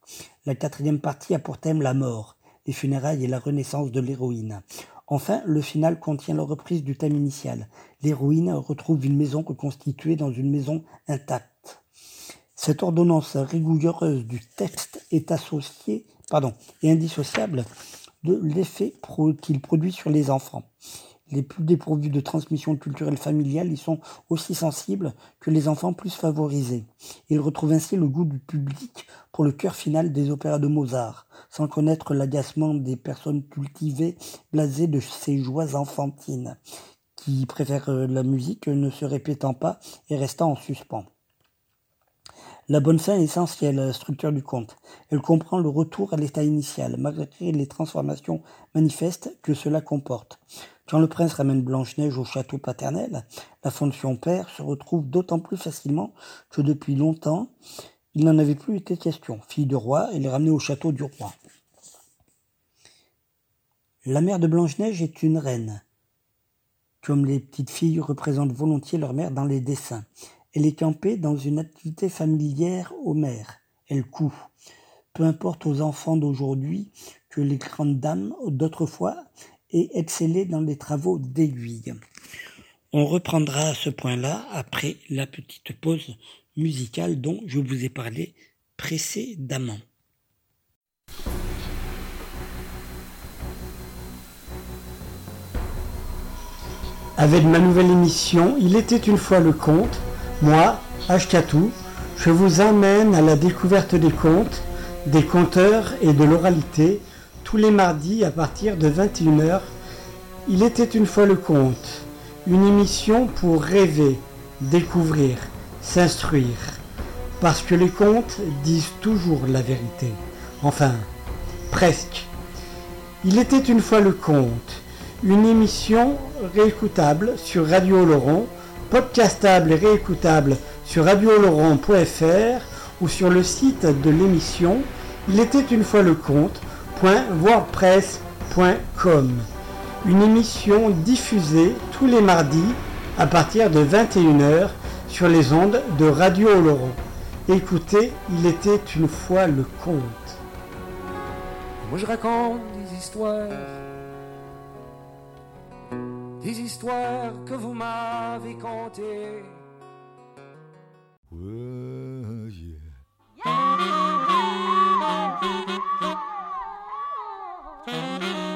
[SPEAKER 1] La quatrième partie a pour thème la mort, les funérailles et la renaissance de l'héroïne. Enfin, le final contient la reprise du thème initial. L'héroïne retrouve une maison reconstituée dans une maison intacte. Cette ordonnance rigoureuse du texte est associée, pardon, et indissociable de l'effet qu'il produit sur les enfants. Les plus dépourvus de transmission culturelle familiale y sont aussi sensibles que les enfants plus favorisés. Ils retrouvent ainsi le goût du public pour le cœur final des opéras de Mozart, sans connaître l'agacement des personnes cultivées, blasées de ces joies enfantines, qui préfèrent euh, la musique ne se répétant pas et restant en suspens. La bonne fin est essentielle à la structure du conte. Elle comprend le retour à l'état initial, malgré les transformations manifestes que cela comporte. Quand le prince ramène Blanche-Neige au château paternel, la fonction père se retrouve d'autant plus facilement que depuis longtemps, il n'en avait plus été question. Fille de roi, elle est ramenée au château du roi. La mère de Blanche-Neige est une reine, comme les petites filles représentent volontiers leur mère dans les dessins. Elle est campée dans une activité familière aux mères. Elle coud. Peu importe aux enfants d'aujourd'hui que les grandes dames d'autrefois et exceller dans les travaux d'aiguille. On reprendra ce point-là après la petite pause musicale dont je vous ai parlé précédemment. Avec ma nouvelle émission Il était une fois le conte, moi, Ashkatou, je vous emmène à la découverte des contes, des conteurs et de l'oralité tous les mardis à partir de 21h. Il était une fois le conte, une émission pour rêver, découvrir, s'instruire. Parce que les contes disent toujours la vérité. Enfin, presque. Il était une fois le conte, une émission réécoutable sur Radio Laurent, podcastable et réécoutable sur radiooloron.fr ou sur le site de l'émission Il était une fois le conte www.wordpress.com. Une émission diffusée tous les mardis à partir de 21h sur les ondes de Radio Oloron. Écoutez, il était une fois le conte.
[SPEAKER 3] Moi je raconte des histoires, des histoires que vous m'avez contées. Mm-hmm.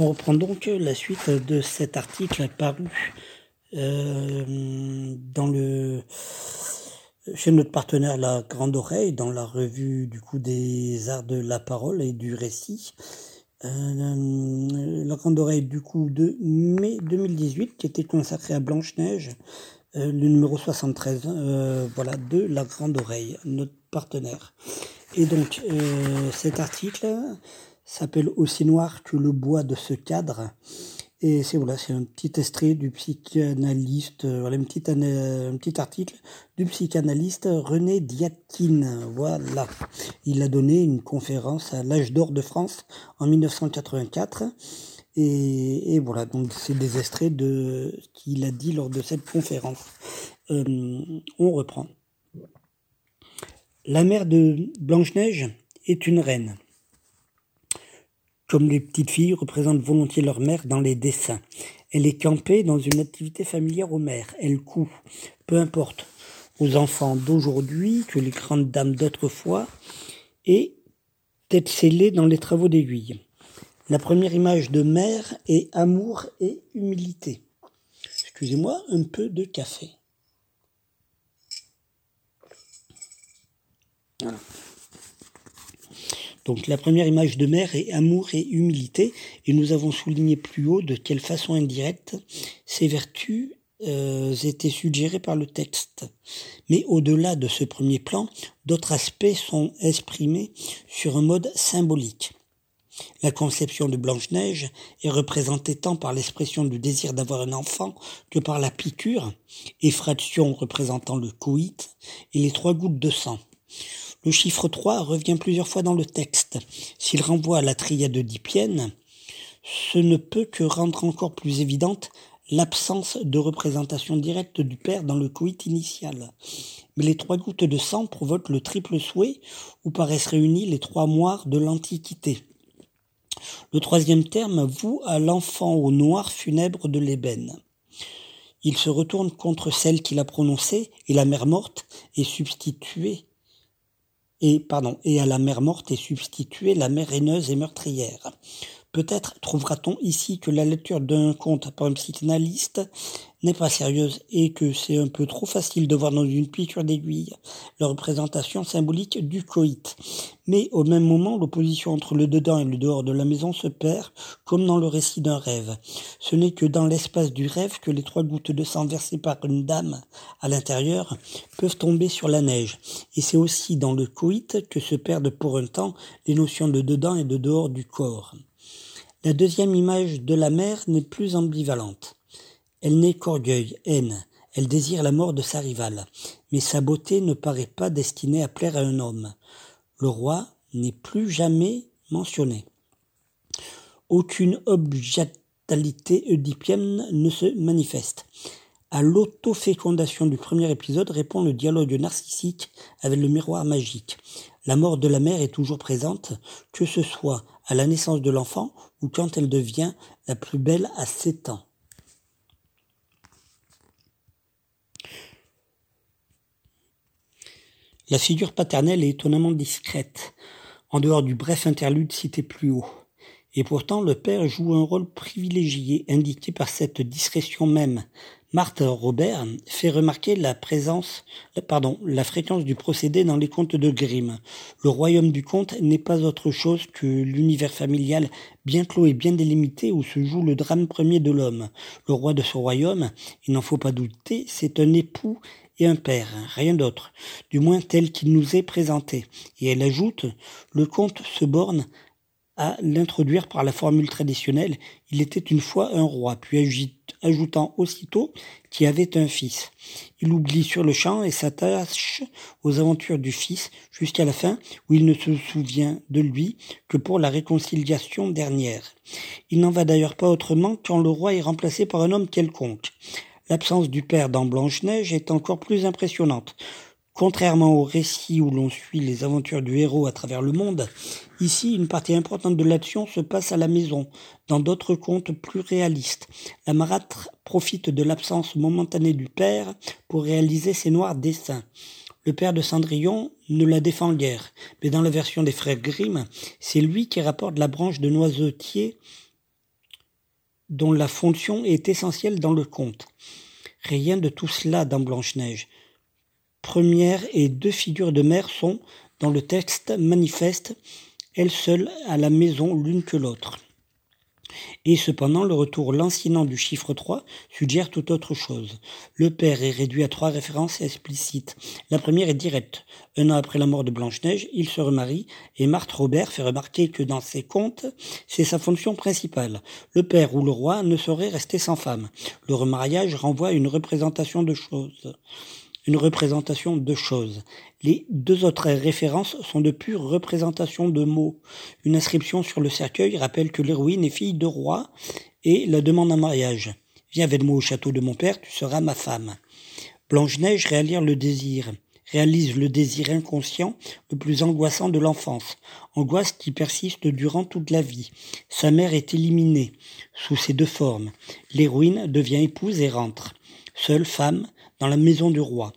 [SPEAKER 1] On reprend donc la suite de cet article paru euh, dans le chez notre partenaire La Grande Oreille, dans la revue du coup des arts de la parole et du récit. Euh, la Grande Oreille du coup de mai 2018 qui était consacré à Blanche-Neige, euh, le numéro 73, euh, voilà, de La Grande Oreille, notre partenaire. Et donc cet article s'appelle Aussi noir que le bois de ce cadre Et c'est voilà, c'est un petit extrait du psychanalyste, euh, voilà, un petit, un petit article du psychanalyste René Diatkine. Voilà. Il a donné une conférence à l'âge d'or de France en 1984. Et, et voilà, donc c'est des extraits de ce qu'il a dit lors de cette conférence. Euh, on reprend. La mère de Blanche-Neige est une reine. Comme les petites filles représentent volontiers leur mère dans les dessins. Elle est campée dans une activité familière aux mères. Elle coud, peu importe, aux enfants d'aujourd'hui que les grandes dames d'autrefois, et tête scellée dans les travaux d'aiguille. La première image de mère est amour et humilité. Excusez-moi, un peu de café. Voilà. Donc la première image de mère est amour et humilité, et nous avons souligné plus haut de quelle façon indirecte ces vertus euh, étaient suggérées par le texte. Mais au-delà de ce premier plan, d'autres aspects sont exprimés sur un mode symbolique. La conception de Blanche-Neige est représentée tant par l'expression du désir d'avoir un enfant que par la piqûre, effraction représentant le coït, et les trois gouttes de sang. Le chiffre 3 revient plusieurs fois dans le texte. S'il renvoie à la triade d'Hippienne, ce ne peut que rendre encore plus évidente l'absence de représentation directe du père dans le coït initial. Mais les trois gouttes de sang provoquent le triple souhait où paraissent réunis les trois moires de l'Antiquité. Le troisième terme voue à l'enfant au noir funèbre de l'ébène. Il se retourne contre celle qu'il a prononcée et la mère morte est substituée et, à la mère morte est substituée la mère haineuse et meurtrière. Peut-être trouvera-t-on ici que la lecture d'un conte par un psychanalyste n'est pas sérieuse et que c'est un peu trop facile de voir dans une piqûre d'aiguille la représentation symbolique du coït. Mais au même moment, l'opposition entre le dedans et le dehors de la maison se perd, comme dans le récit d'un rêve. Ce n'est que dans l'espace du rêve que les trois gouttes de sang versées par une dame à l'intérieur peuvent tomber sur la neige. Et c'est aussi dans le coït que se perdent pour un temps les notions de dedans et de dehors du corps. La deuxième image de la mère n'est plus ambivalente. Elle n'est qu'orgueil, haine. Elle désire la mort de sa rivale. Mais sa beauté ne paraît pas destinée à plaire à un homme. Le roi n'est plus jamais mentionné. Aucune objectalité oedipienne ne se manifeste. À l'autofécondation du premier épisode répond le dialogue narcissique avec le miroir magique. La mort de la mère est toujours présente, que ce soit à la naissance de l'enfant ou quand elle devient la plus belle à sept ans. La figure paternelle est étonnamment discrète, en dehors du bref interlude cité plus haut. Et pourtant, le père joue un rôle privilégié, indiqué par cette discrétion même. Marthe Robert fait remarquer la présence, pardon, la fréquence du procédé dans les contes de Grimm. Le royaume du conte n'est pas autre chose que l'univers familial bien clos et bien délimité où se joue le drame premier de l'homme. Le roi de ce royaume, il n'en faut pas douter, c'est un époux et un père, rien d'autre, du moins tel qu'il nous est présenté. Et elle ajoute, le conte se borne à l'introduire par la formule traditionnelle Il était une fois un roi, puis ajoutant aussitôt qu'il avait un fils. Il oublie sur le champ et s'attache aux aventures du fils jusqu'à la fin où il ne se souvient de lui que pour la réconciliation dernière. Il n'en va d'ailleurs pas autrement quand le roi est remplacé par un homme quelconque. L'absence du père dans Blanche-Neige est encore plus impressionnante. Contrairement au récit où l'on suit les aventures du héros à travers le monde, ici une partie importante de l'action se passe à la maison, dans d'autres contes plus réalistes. La marâtre profite de l'absence momentanée du père pour réaliser ses noirs dessins. Le père de Cendrillon ne la défend guère, mais dans la version des frères Grimm, c'est lui qui rapporte la branche de noisetier dont la fonction est essentielle dans le conte. Rien de tout cela dans Blanche-Neige première et deux figures de mère sont, dans le texte manifeste, elles seules à la maison l'une que l'autre. Et cependant, le retour lancinant du chiffre 3 suggère tout autre chose. Le père est réduit à trois références explicites. La première est directe. Un an après la mort de Blanche-Neige, il se remarie et Marthe Robert fait remarquer que dans ses contes, c'est sa fonction principale. Le père ou le roi ne saurait rester sans femme. Le remariage renvoie à une représentation de choses une représentation de choses. Les deux autres références sont de pures représentations de mots. Une inscription sur le cercueil rappelle que l'héroïne est fille de roi et la demande en mariage. Viens avec moi au château de mon père, tu seras ma femme. Blanche-Neige réalise le désir, réalise le désir inconscient le plus angoissant de l'enfance, angoisse qui persiste durant toute la vie. Sa mère est éliminée sous ces deux formes. L'héroïne devient épouse et rentre. Seule femme dans la maison du roi.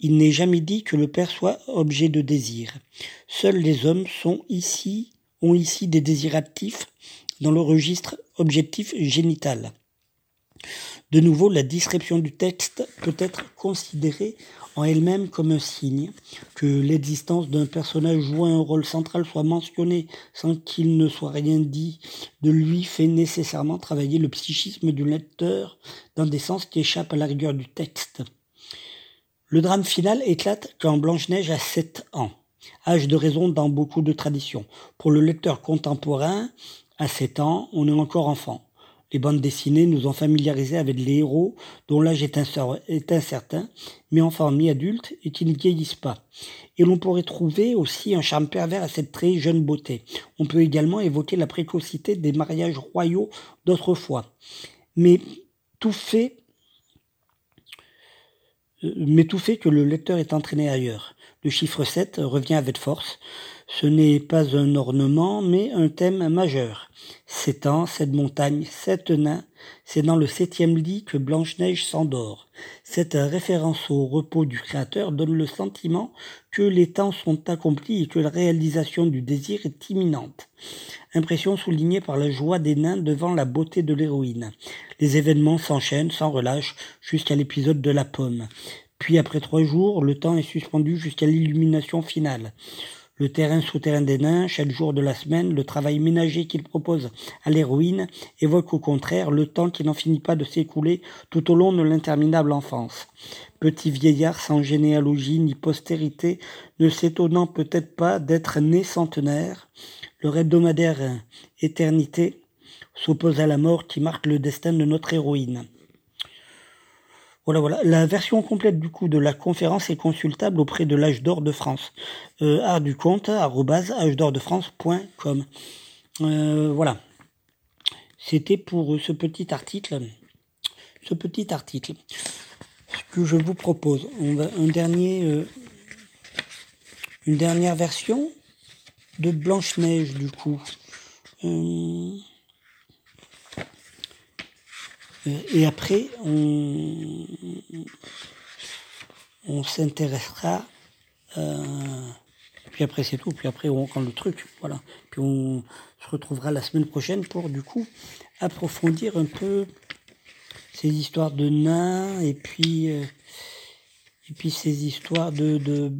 [SPEAKER 1] Il n'est jamais dit que le père soit objet de désir. Seuls les hommes sont ici, ont ici des désirs actifs dans le registre objectif génital. De nouveau, la description du texte peut être considérée en elle-même comme un signe que l'existence d'un personnage jouant un rôle central soit mentionnée sans qu'il ne soit rien dit de lui fait nécessairement travailler le psychisme du lecteur dans des sens qui échappent à la rigueur du texte. Le drame final éclate quand Blanche-Neige a 7 ans, âge de raison dans beaucoup de traditions. Pour le lecteur contemporain, à 7 ans, on est encore enfant. Les bandes dessinées nous ont familiarisés avec les héros dont l'âge est, incertain, mi-enfant, mi-adulte, et qui ne vieillissent pas. Et l'on pourrait trouver aussi un charme pervers à cette très jeune beauté. On peut également évoquer la précocité des mariages royaux d'autrefois. Mais tout fait mais tout que le lecteur est entraîné ailleurs. Le chiffre 7 revient avec force. Ce n'est pas un ornement, mais un thème majeur. Sept ans, cette montagne, sept nains, c'est dans le septième lit que Blanche-Neige s'endort. Cette référence au repos du Créateur donne le sentiment que les temps sont accomplis et que la réalisation du désir est imminente. Impression soulignée par la joie des nains devant la beauté de l'héroïne. Les événements s'enchaînent sans relâche jusqu'à l'épisode de la pomme. Puis après trois jours, le temps est suspendu jusqu'à l'illumination finale. Le terrain souterrain des nains, chaque jour de la semaine, le travail ménager qu'il propose à l'héroïne évoque au contraire le temps qui n'en finit pas de s'écouler tout au long de l'interminable enfance. Petit vieillard sans généalogie ni postérité, ne s'étonnant peut-être pas d'être né centenaire, le hebdomadaire Éternité s'oppose à la mort qui marque le destin de notre héroïne. Voilà, voilà. La version complète du coup de la conférence est consultable auprès de l'âge d'or de France. Euh, art du compte, France.com. Euh, voilà. C'était pour ce petit article. Ce petit article. Ce que je vous propose. Un dernier, euh, une dernière version de Blanche-Neige du coup. Euh, et après, on, on s'intéressera. Euh, puis après, c'est tout. Puis après, on prend le truc. Voilà. Puis on se retrouvera la semaine prochaine pour, du coup, approfondir un peu ces histoires de nains et puis, euh, et puis ces histoires de, de,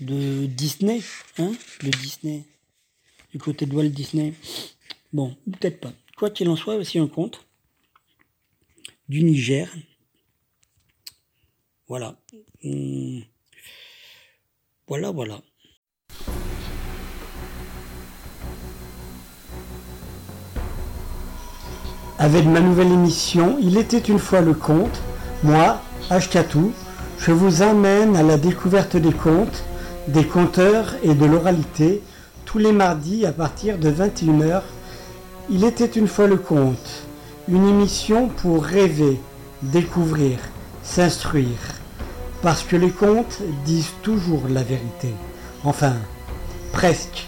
[SPEAKER 1] de Disney. Hein, de Disney. Du côté de Walt Disney. Bon, peut-être pas. Quoi qu'il en soit, aussi un conte du Niger. Voilà. Voilà, voilà. Avec ma nouvelle émission Il était une fois le conte, moi, Ashkatou, je vous emmène à la découverte des contes, des conteurs et de l'oralité tous les mardis à partir de 21h. Il était une fois le conte une émission pour rêver, découvrir, s'instruire. Parce que les contes disent toujours la vérité. Enfin, presque.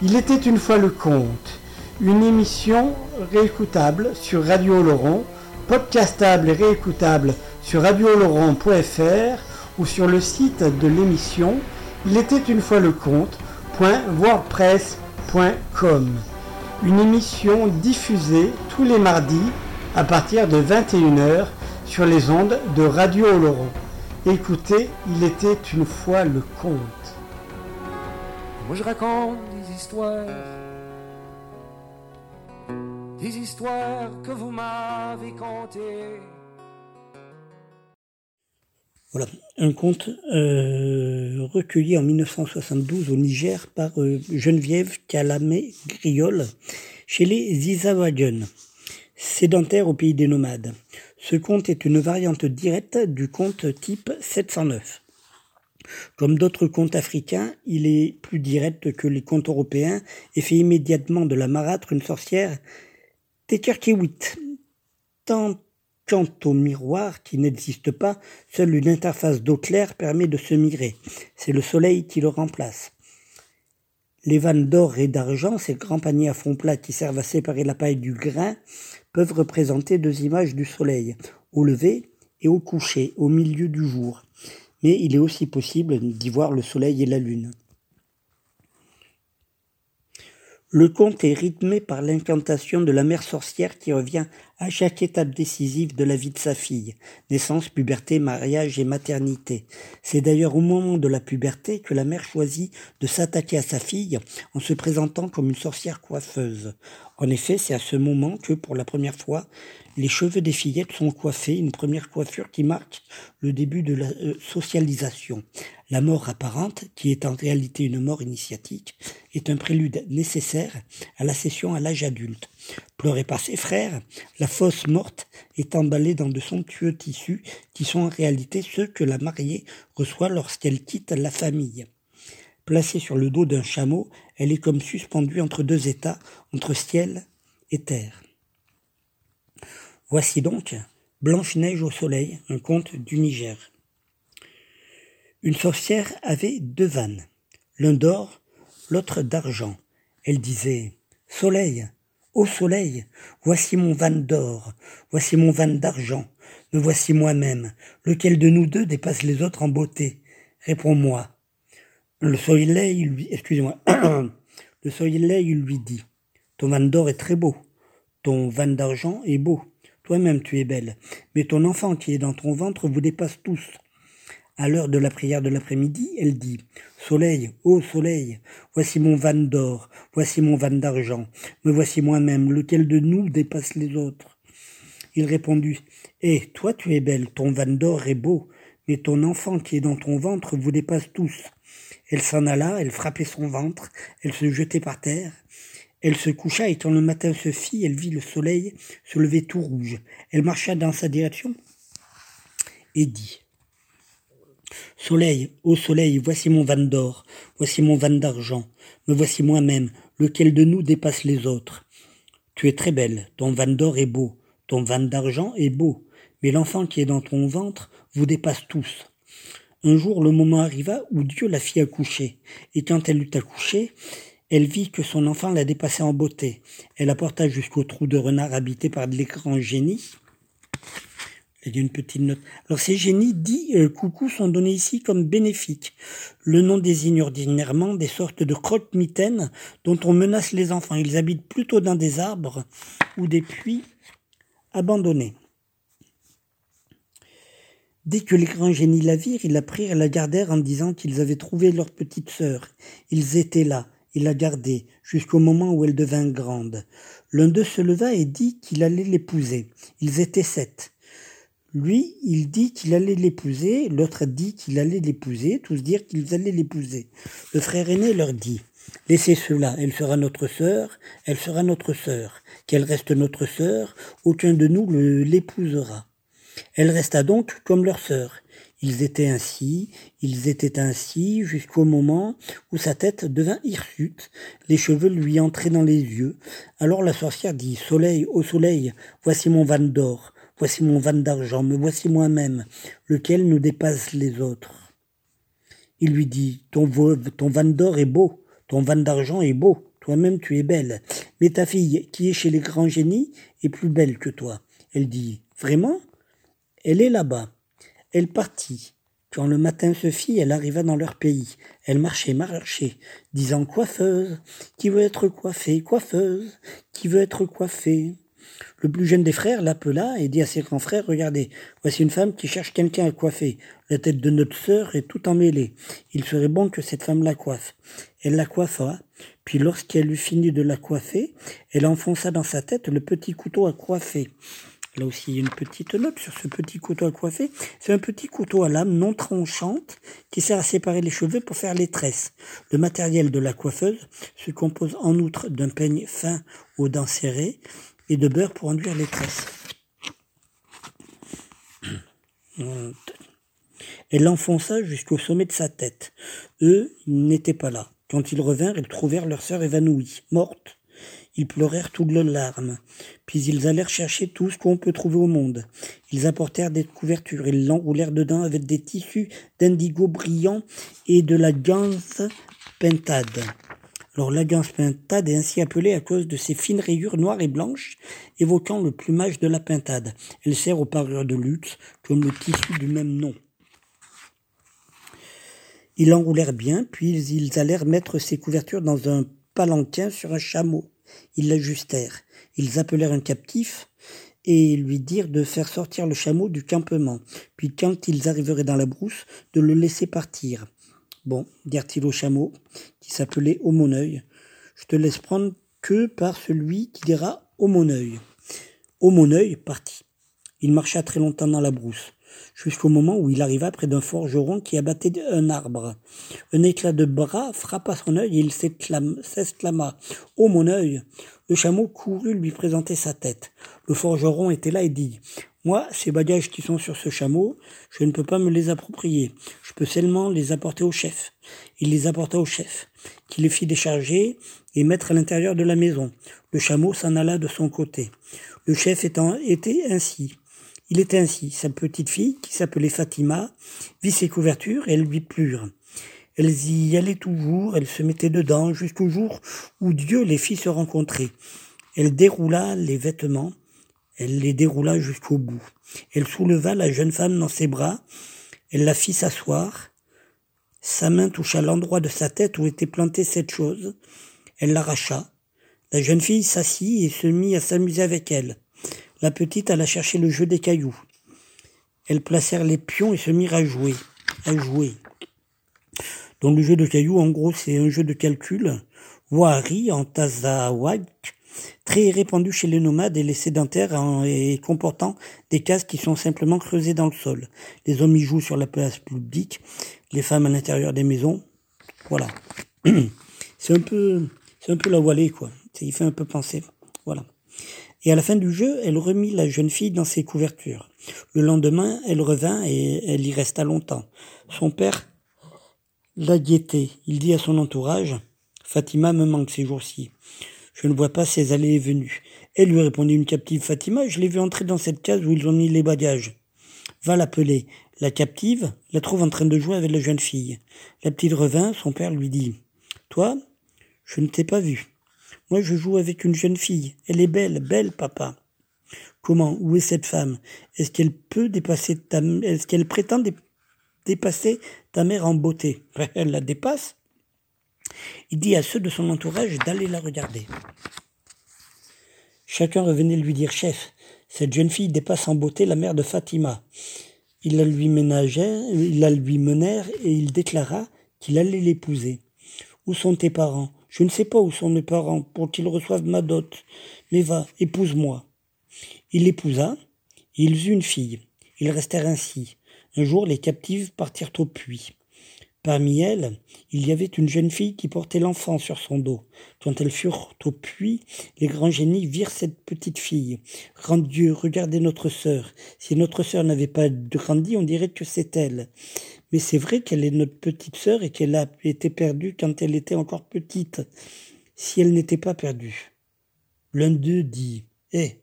[SPEAKER 1] Il était une fois le conte, une émission réécoutable sur Radio Laurent, podcastable et réécoutable sur radioloron.fr ou sur le site de l'émission Il était une fois le conte.wordpress.com une émission diffusée tous les mardis à partir de 21h sur les ondes de Radio Oloron. Écoutez, il était une fois le conte.
[SPEAKER 2] Moi je raconte des histoires des histoires que vous m'avez contées.
[SPEAKER 1] Voilà, un conte euh, recueilli en 1972 au Niger par euh, Geneviève Calamé Griol chez les Isawagen, sédentaires au pays des nomades. Ce conte est une variante directe du conte type 709. Comme d'autres contes africains, il est plus direct que les contes européens et fait immédiatement de la marâtre une sorcière tékerkéwite. Tant quant au miroir qui n'existe pas, seule une interface d'eau claire permet de se mirer. C'est le soleil qui le remplace. Les vannes d'or et d'argent, ces grands paniers à fond plat qui servent à séparer la paille du grain, peuvent représenter deux images du soleil, au lever et au coucher, au milieu du jour mais il est aussi possible d'y voir le soleil et la lune. Le conte est rythmé par l'incantation de la mère sorcière qui revient à chaque étape décisive de la vie de sa fille, naissance, puberté, mariage et maternité. C'est d'ailleurs au moment de la puberté que la mère choisit de s'attaquer à sa fille en se présentant comme une sorcière coiffeuse. En effet, c'est à ce moment que, pour la première fois, les cheveux des fillettes sont coiffés, une première coiffure qui marque le début de la euh, socialisation. La mort apparente, qui est en réalité une mort initiatique, est un prélude nécessaire à la session à l'âge adulte. Pleurée par ses frères, la fosse morte est emballée dans de somptueux tissus qui sont en réalité ceux que la mariée reçoit lorsqu'elle quitte la famille. Placée sur le dos d'un chameau, elle est comme suspendue entre deux états, entre ciel et terre. Voici donc Blanche-Neige au soleil, un conte du Niger. Une sorcière avait deux vannes, l'un d'or, l'autre d'argent. Elle disait Soleil, ô soleil, voici mon van d'or, voici mon van d'argent, me voici moi-même, lequel de nous deux dépasse les autres en beauté? Réponds-moi. Le soleil lui, excusez-moi, le soleil lui dit Ton van d'or est très beau, ton van d'argent est beau. Toi-même tu es belle, mais ton enfant qui est dans ton ventre vous dépasse tous. À l'heure de la prière de l'après-midi, elle dit Soleil, ô soleil, voici mon van d'or, voici mon van d'argent, me voici moi-même, lequel de nous dépasse les autres? Il répondit Eh, toi tu es belle, ton van d'or est beau, mais ton enfant qui est dans ton ventre vous dépasse tous. Elle s'en alla, elle frappait son ventre, elle se jetait par terre, elle se coucha et quand le matin se fit, elle vit le soleil se lever tout rouge. Elle marcha dans sa direction et dit Soleil, ô soleil, voici mon van d'or, voici mon van d'argent, me voici moi-même, lequel de nous dépasse les autres. Tu es très belle, ton van d'or est beau, ton van d'argent est beau, mais l'enfant qui est dans ton ventre vous dépasse tous. Un jour le moment arriva où Dieu la fit accoucher, et quand elle eut accouché, elle vit que son enfant la dépassait en beauté. Elle apporta jusqu'au trou de renard habité par de l'écran génie. Il y a une petite note. Alors ces génies dits euh, coucou sont donnés ici comme bénéfiques. Le nom désigne ordinairement des sortes de croque-mitaines dont on menace les enfants. Ils habitent plutôt dans des arbres ou des puits abandonnés. Dès que les grands génies la virent, ils la prirent et la gardèrent en disant qu'ils avaient trouvé leur petite sœur. Ils étaient là. La gardée jusqu'au moment où elle devint grande. L'un d'eux se leva et dit qu'il allait l'épouser. Ils étaient sept. Lui, il dit qu'il allait l'épouser, l'autre dit qu'il allait l'épouser, tous dirent qu'ils allaient l'épouser. Le frère aîné leur dit, Laissez cela, elle sera notre sœur, elle sera notre sœur. Qu'elle reste notre sœur, aucun de nous l'épousera. Elle resta donc comme leur sœur. Ils étaient ainsi, ils étaient ainsi jusqu'au moment où sa tête devint hirsute, les cheveux lui entraient dans les yeux. Alors la sorcière dit Soleil, ô soleil, voici mon van d'or, voici mon van d'argent, me voici moi-même, lequel nous dépasse les autres. Il lui dit Ton, ton van d'or est beau, ton van d'argent est beau, toi-même tu es belle, mais ta fille, qui est chez les grands génies, est plus belle que toi. Elle dit Vraiment? Elle est là-bas. Elle partit. Quand le matin se fit, elle arriva dans leur pays. Elle marchait, marchait, disant coiffeuse, qui veut être coiffée, coiffeuse, qui veut être coiffée? Le plus jeune des frères l'appela et dit à ses grands frères, regardez, voici une femme qui cherche quelqu'un à coiffer. La tête de notre sœur est tout emmêlée. Il serait bon que cette femme la coiffe. Elle la coiffa, Puis lorsqu'elle eut fini de la coiffer, elle enfonça dans sa tête le petit couteau à coiffer. Là aussi, une petite note sur ce petit couteau à coiffer. C'est un petit couteau à lame non tranchante qui sert à séparer les cheveux pour faire les tresses. Le matériel de la coiffeuse se compose en outre d'un peigne fin aux dents serrées et de beurre pour enduire les tresses. Elle l'enfonça jusqu'au sommet de sa tête. Eux, n'étaient pas là. Quand ils revinrent, ils trouvèrent leur sœur évanouie, morte. Ils pleurèrent toutes leurs larmes. Puis ils allèrent chercher tout ce qu'on peut trouver au monde. Ils apportèrent des couvertures, ils l'enroulèrent dedans avec des tissus d'indigo brillant et de la ganse pentade. Alors la ganse pintade est ainsi appelée à cause de ses fines rayures noires et blanches, évoquant le plumage de la pintade. Elle sert aux parures de luxe, comme le tissu du même nom. Ils l'enroulèrent bien, puis ils allèrent mettre ces couvertures dans un palanquin sur un chameau. Ils l'ajustèrent. Ils appelèrent un captif et lui dirent de faire sortir le chameau du campement, puis quand ils arriveraient dans la brousse, de le laisser partir. Bon, dirent-ils au chameau, qui s'appelait Aumoneuil, je te laisse prendre que par celui qui dira Aumoneuil. Aumoneuil partit. Il marcha très longtemps dans la brousse, jusqu'au moment où il arriva près d'un forgeron qui abattait un arbre. Un éclat de bras frappa son œil et il s'exclama Ô mon œil Le chameau courut lui présenter sa tête. Le forgeron était là et dit moi, ces bagages qui sont sur ce chameau, je ne peux pas me les approprier. Je peux seulement les apporter au chef. Il les apporta au chef, qui les fit décharger et mettre à l'intérieur de la maison. Le chameau s'en alla de son côté. Le chef étant, était ainsi. Il était ainsi. Sa petite fille, qui s'appelait Fatima, vit ses couvertures et elles lui plurent. Elles y allaient toujours, elles se mettaient dedans jusqu'au jour où Dieu les fit se rencontrer. Elle déroula les vêtements, elle les déroula jusqu'au bout. Elle souleva la jeune femme dans ses bras. Elle la fit s'asseoir. Sa main toucha l'endroit de sa tête où était plantée cette chose. Elle l'arracha. La jeune fille s'assit et se mit à s'amuser avec elle. La petite alla chercher le jeu des cailloux. Elles placèrent les pions et se mirent à jouer. À jouer. Donc le jeu de cailloux, en gros, c'est un jeu de calcul. Wari en Tazawak très répandu chez les nomades et les sédentaires et comportant des cases qui sont simplement creusées dans le sol. Les hommes y jouent sur la place publique, les femmes à l'intérieur des maisons. Voilà. C'est un peu, c'est un peu la voilée, quoi. Il fait un peu penser. Voilà. Et à la fin du jeu, elle remit la jeune fille dans ses couvertures. Le lendemain, elle revint et elle y resta longtemps. Son père la guettait. Il dit à son entourage, Fatima me manque ces jours-ci. Je ne vois pas ses allées et venues. Elle lui répondit une captive Fatima, je l'ai vu entrer dans cette case où ils ont mis les bagages. Va l'appeler. La captive la trouve en train de jouer avec la jeune fille. La petite revint, son père lui dit, Toi, je ne t'ai pas vu. Moi, je joue avec une jeune fille. Elle est belle, belle, papa. Comment? Où est cette femme? Est-ce qu'elle peut dépasser ta, est-ce qu'elle prétend dépasser ta mère en beauté? Elle la dépasse? Il dit à ceux de son entourage d'aller la regarder. Chacun revenait lui dire Chef, cette jeune fille dépasse en beauté la mère de Fatima. Il la lui ménageait, il la lui menèrent et il déclara qu'il allait l'épouser. Où sont tes parents? Je ne sais pas où sont mes parents pour qu'ils reçoivent ma dot. Mais va, épouse-moi. Il l'épousa, et ils eurent une fille. Ils restèrent ainsi. Un jour, les captives partirent au puits. Parmi elles, il y avait une jeune fille qui portait l'enfant sur son dos. Quand elles furent au puits, les grands génies virent cette petite fille. Grand Dieu, regardez notre sœur. Si notre sœur n'avait pas grandi, on dirait que c'est elle. Mais c'est vrai qu'elle est notre petite sœur et qu'elle a été perdue quand elle était encore petite. Si elle n'était pas perdue. L'un d'eux dit, Eh,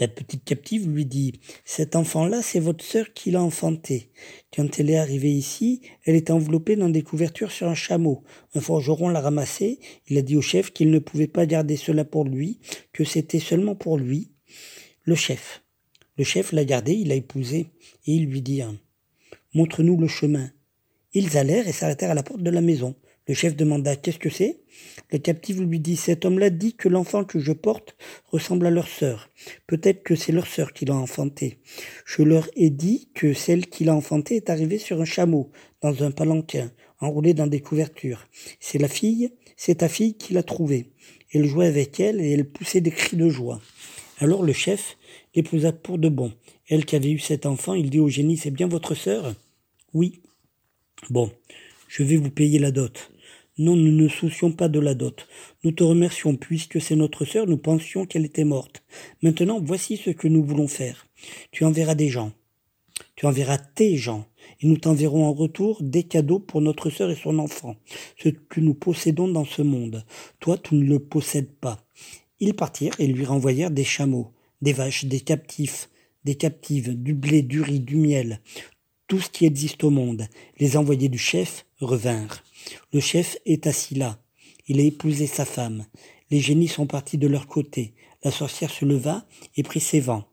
[SPEAKER 1] la petite captive lui dit Cet enfant-là, c'est votre sœur qui l'a enfanté. Quand elle est arrivée ici, elle est enveloppée dans des couvertures sur un chameau. Un forgeron l'a ramassée. Il a dit au chef qu'il ne pouvait pas garder cela pour lui, que c'était seulement pour lui. Le chef. Le chef l'a gardée, il l'a épousée, et il lui dit Montre-nous le chemin. Ils allèrent et s'arrêtèrent à la porte de la maison. Le chef demanda Qu'est-ce que c'est? Le captif lui dit Cet homme-là dit que l'enfant que je porte ressemble à leur sœur. Peut-être que c'est leur sœur qui l'a enfanté. Je leur ai dit que celle qui l'a enfanté est arrivée sur un chameau, dans un palanquin. enroulée dans des couvertures. C'est la fille, c'est ta fille qui l'a trouvée. Elle jouait avec elle et elle poussait des cris de joie. Alors le chef l'épousa pour de bon. Elle qui avait eu cet enfant, il dit au génie, c'est bien votre sœur? Oui. Bon, je vais vous payer la dot. Non, nous ne soucions pas de la dot. Nous te remercions puisque c'est notre sœur, nous pensions qu'elle était morte. Maintenant, voici ce que nous voulons faire. Tu enverras des gens. Tu enverras tes gens. Et nous t'enverrons en retour des cadeaux pour notre sœur et son enfant, ce que nous possédons dans ce monde. Toi, tu ne le possèdes pas. Ils partirent et lui renvoyèrent des chameaux, des vaches, des captifs, des captives, du blé, du riz, du miel, tout ce qui existe au monde. Les envoyés du chef revinrent. Le chef est assis là. Il a épousé sa femme. Les génies sont partis de leur côté. La sorcière se leva et prit ses vents.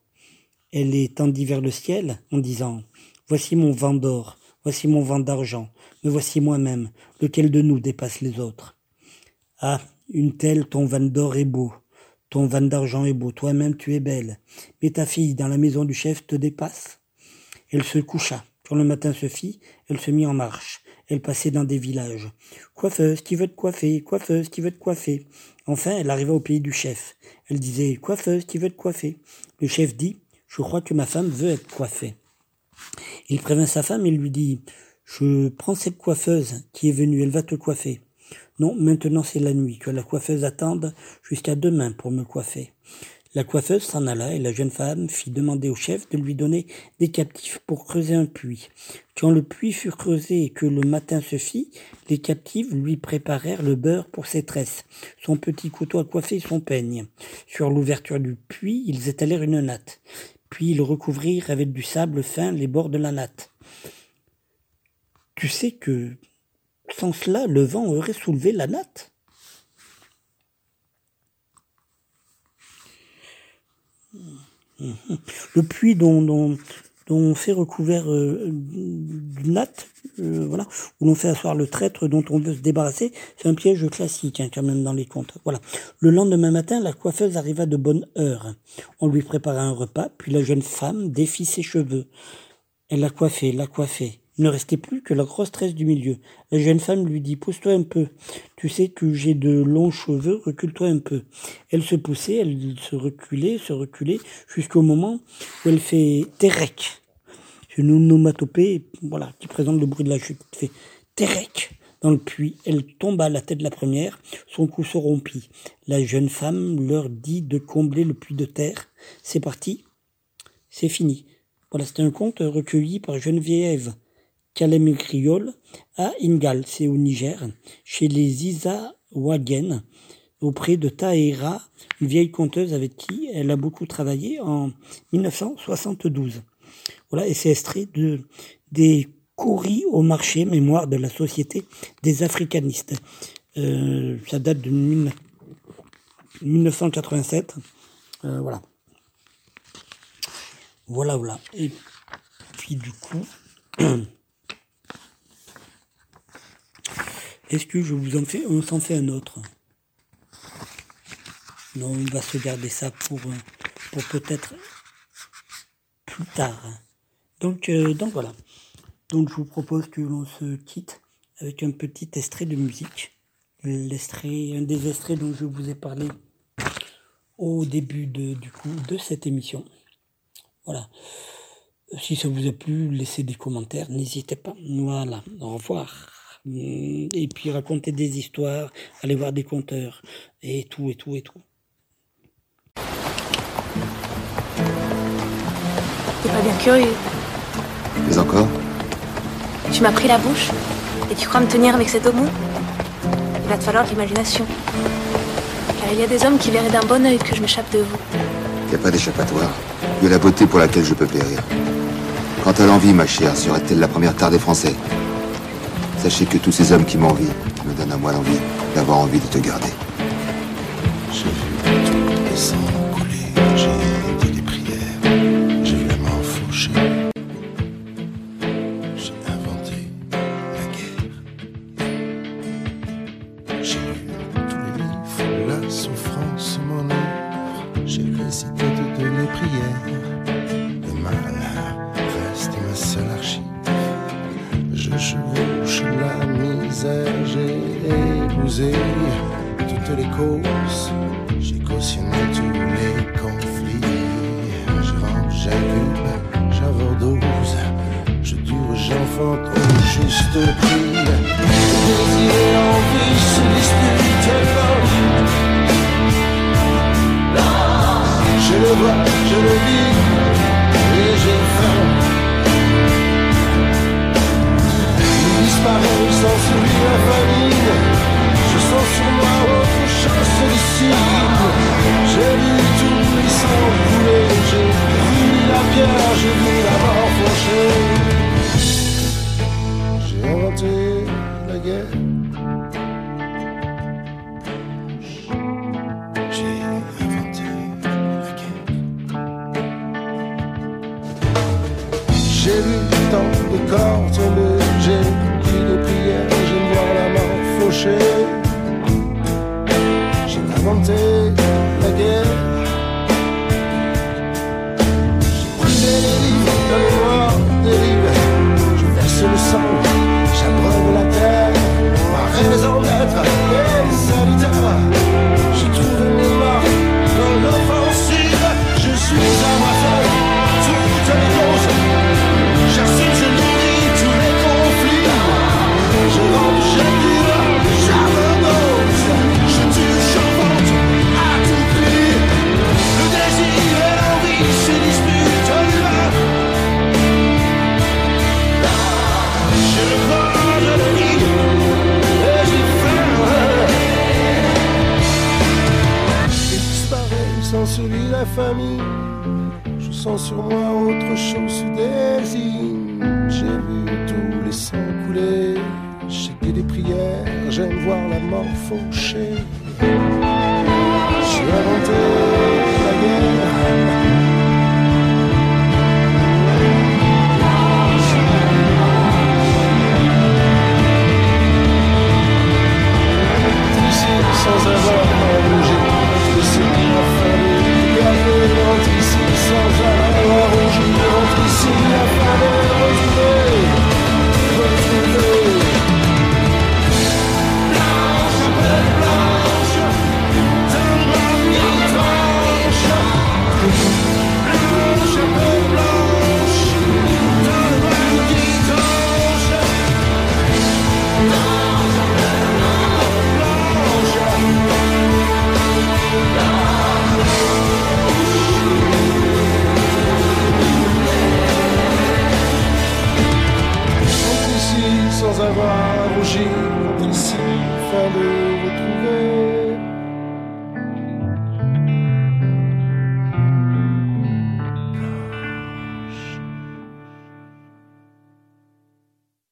[SPEAKER 1] Elle les tendit vers le ciel en disant Voici mon vent d'or, voici mon vent d'argent, me voici moi-même, lequel de nous dépasse les autres? Ah, une telle, ton vent d'or est beau, ton vin d'argent est beau, toi-même tu es belle, mais ta fille dans la maison du chef te dépasse. Elle se coucha. Quand le matin se fit, elle se mit en marche. Elle passait dans des villages. Coiffeuse qui veut te coiffer, coiffeuse qui veut te coiffer. Enfin, elle arriva au pays du chef. Elle disait Coiffeuse qui veut te coiffer. Le chef dit Je crois que ma femme veut être coiffée. Il prévint sa femme et lui dit Je prends cette coiffeuse qui est venue, elle va te coiffer. Non, maintenant c'est la nuit, que la coiffeuse attende jusqu'à demain pour me coiffer. La coiffeuse s'en alla et la jeune femme fit demander au chef de lui donner des captifs pour creuser un puits. Quand le puits fut creusé et que le matin se fit, les captives lui préparèrent le beurre pour ses tresses, son petit couteau à coiffer et son peigne. Sur l'ouverture du puits, ils étalèrent une natte. Puis ils recouvrirent avec du sable fin les bords de la natte. Tu sais que sans cela, le vent aurait soulevé la natte. Le puits dont, dont, on fait recouvert euh, d'une natte, euh, voilà, où l'on fait asseoir le traître dont on veut se débarrasser, c'est un piège classique hein, quand même dans les contes. Voilà. Le lendemain matin, la coiffeuse arriva de bonne heure. On lui prépara un repas, puis la jeune femme défit ses cheveux. Elle l'a coiffé, l'a coiffé. Ne restait plus que la grosse tresse du milieu. La jeune femme lui dit Pousse-toi un peu. Tu sais que j'ai de longs cheveux, recule-toi un peu. Elle se poussait, elle se reculait, se reculait, jusqu'au moment où elle fait Terek. Une onomatopée, voilà, qui présente le bruit de la chute. Elle fait Terek dans le puits. Elle tomba à la tête de la première, son cou se rompit. La jeune femme leur dit de combler le puits de terre. C'est parti, c'est fini. Voilà, c'était un conte recueilli par Geneviève Kalem à Ingal, c'est au Niger, chez les Isawagen, auprès de Tahira, une vieille conteuse avec qui elle a beaucoup travaillé en 1972. Voilà, et c'est extrait de, des courris au marché, mémoire de la Société des Africanistes. Euh, ça date de 1987. Euh, voilà. Voilà, voilà. Et puis du coup, Est-ce que je vous en fais, on s'en fait un autre? Non, on va se garder ça pour, euh, peut-être plus tard. Donc, euh, donc voilà. Donc je vous propose que l'on se quitte avec un petit extrait de musique. L'extrait, un des extraits dont je vous ai parlé au début de, de cette émission. Voilà. Si ça vous a plu, laissez des commentaires, n'hésitez pas. Voilà. Au revoir. Mm, et puis raconter des histoires, aller voir des conteurs, et tout, et tout, et tout.
[SPEAKER 4] T'es pas bien curieux
[SPEAKER 5] Mais encore
[SPEAKER 4] Tu m'as pris la bouche Et tu crois me tenir avec cet homo Il va te falloir de l'imagination. Car il y a des hommes qui verraient d'un bon oeil que je m'échappe de vous.
[SPEAKER 5] Il n'y a pas d'échappatoire. Il y a la beauté pour laquelle je peux périr. Quant à l'envie, ma chère, serait-elle la première tare des Français? Sachez que tous ces hommes qui m'envient me donnent à moi l'envie d'avoir envie de te garder.
[SPEAKER 6] Les J'ai dit de prière, je me la mort fauchée. J'ai inventé la guerre. sourit la famille. Je sens sur moi autre chose, des îles. J'ai vu tous les sangs couler. J'ai des prières, j'aime voir la mort fauchée. J'ai inventé la guerre. sans avoir agitando-se, falei.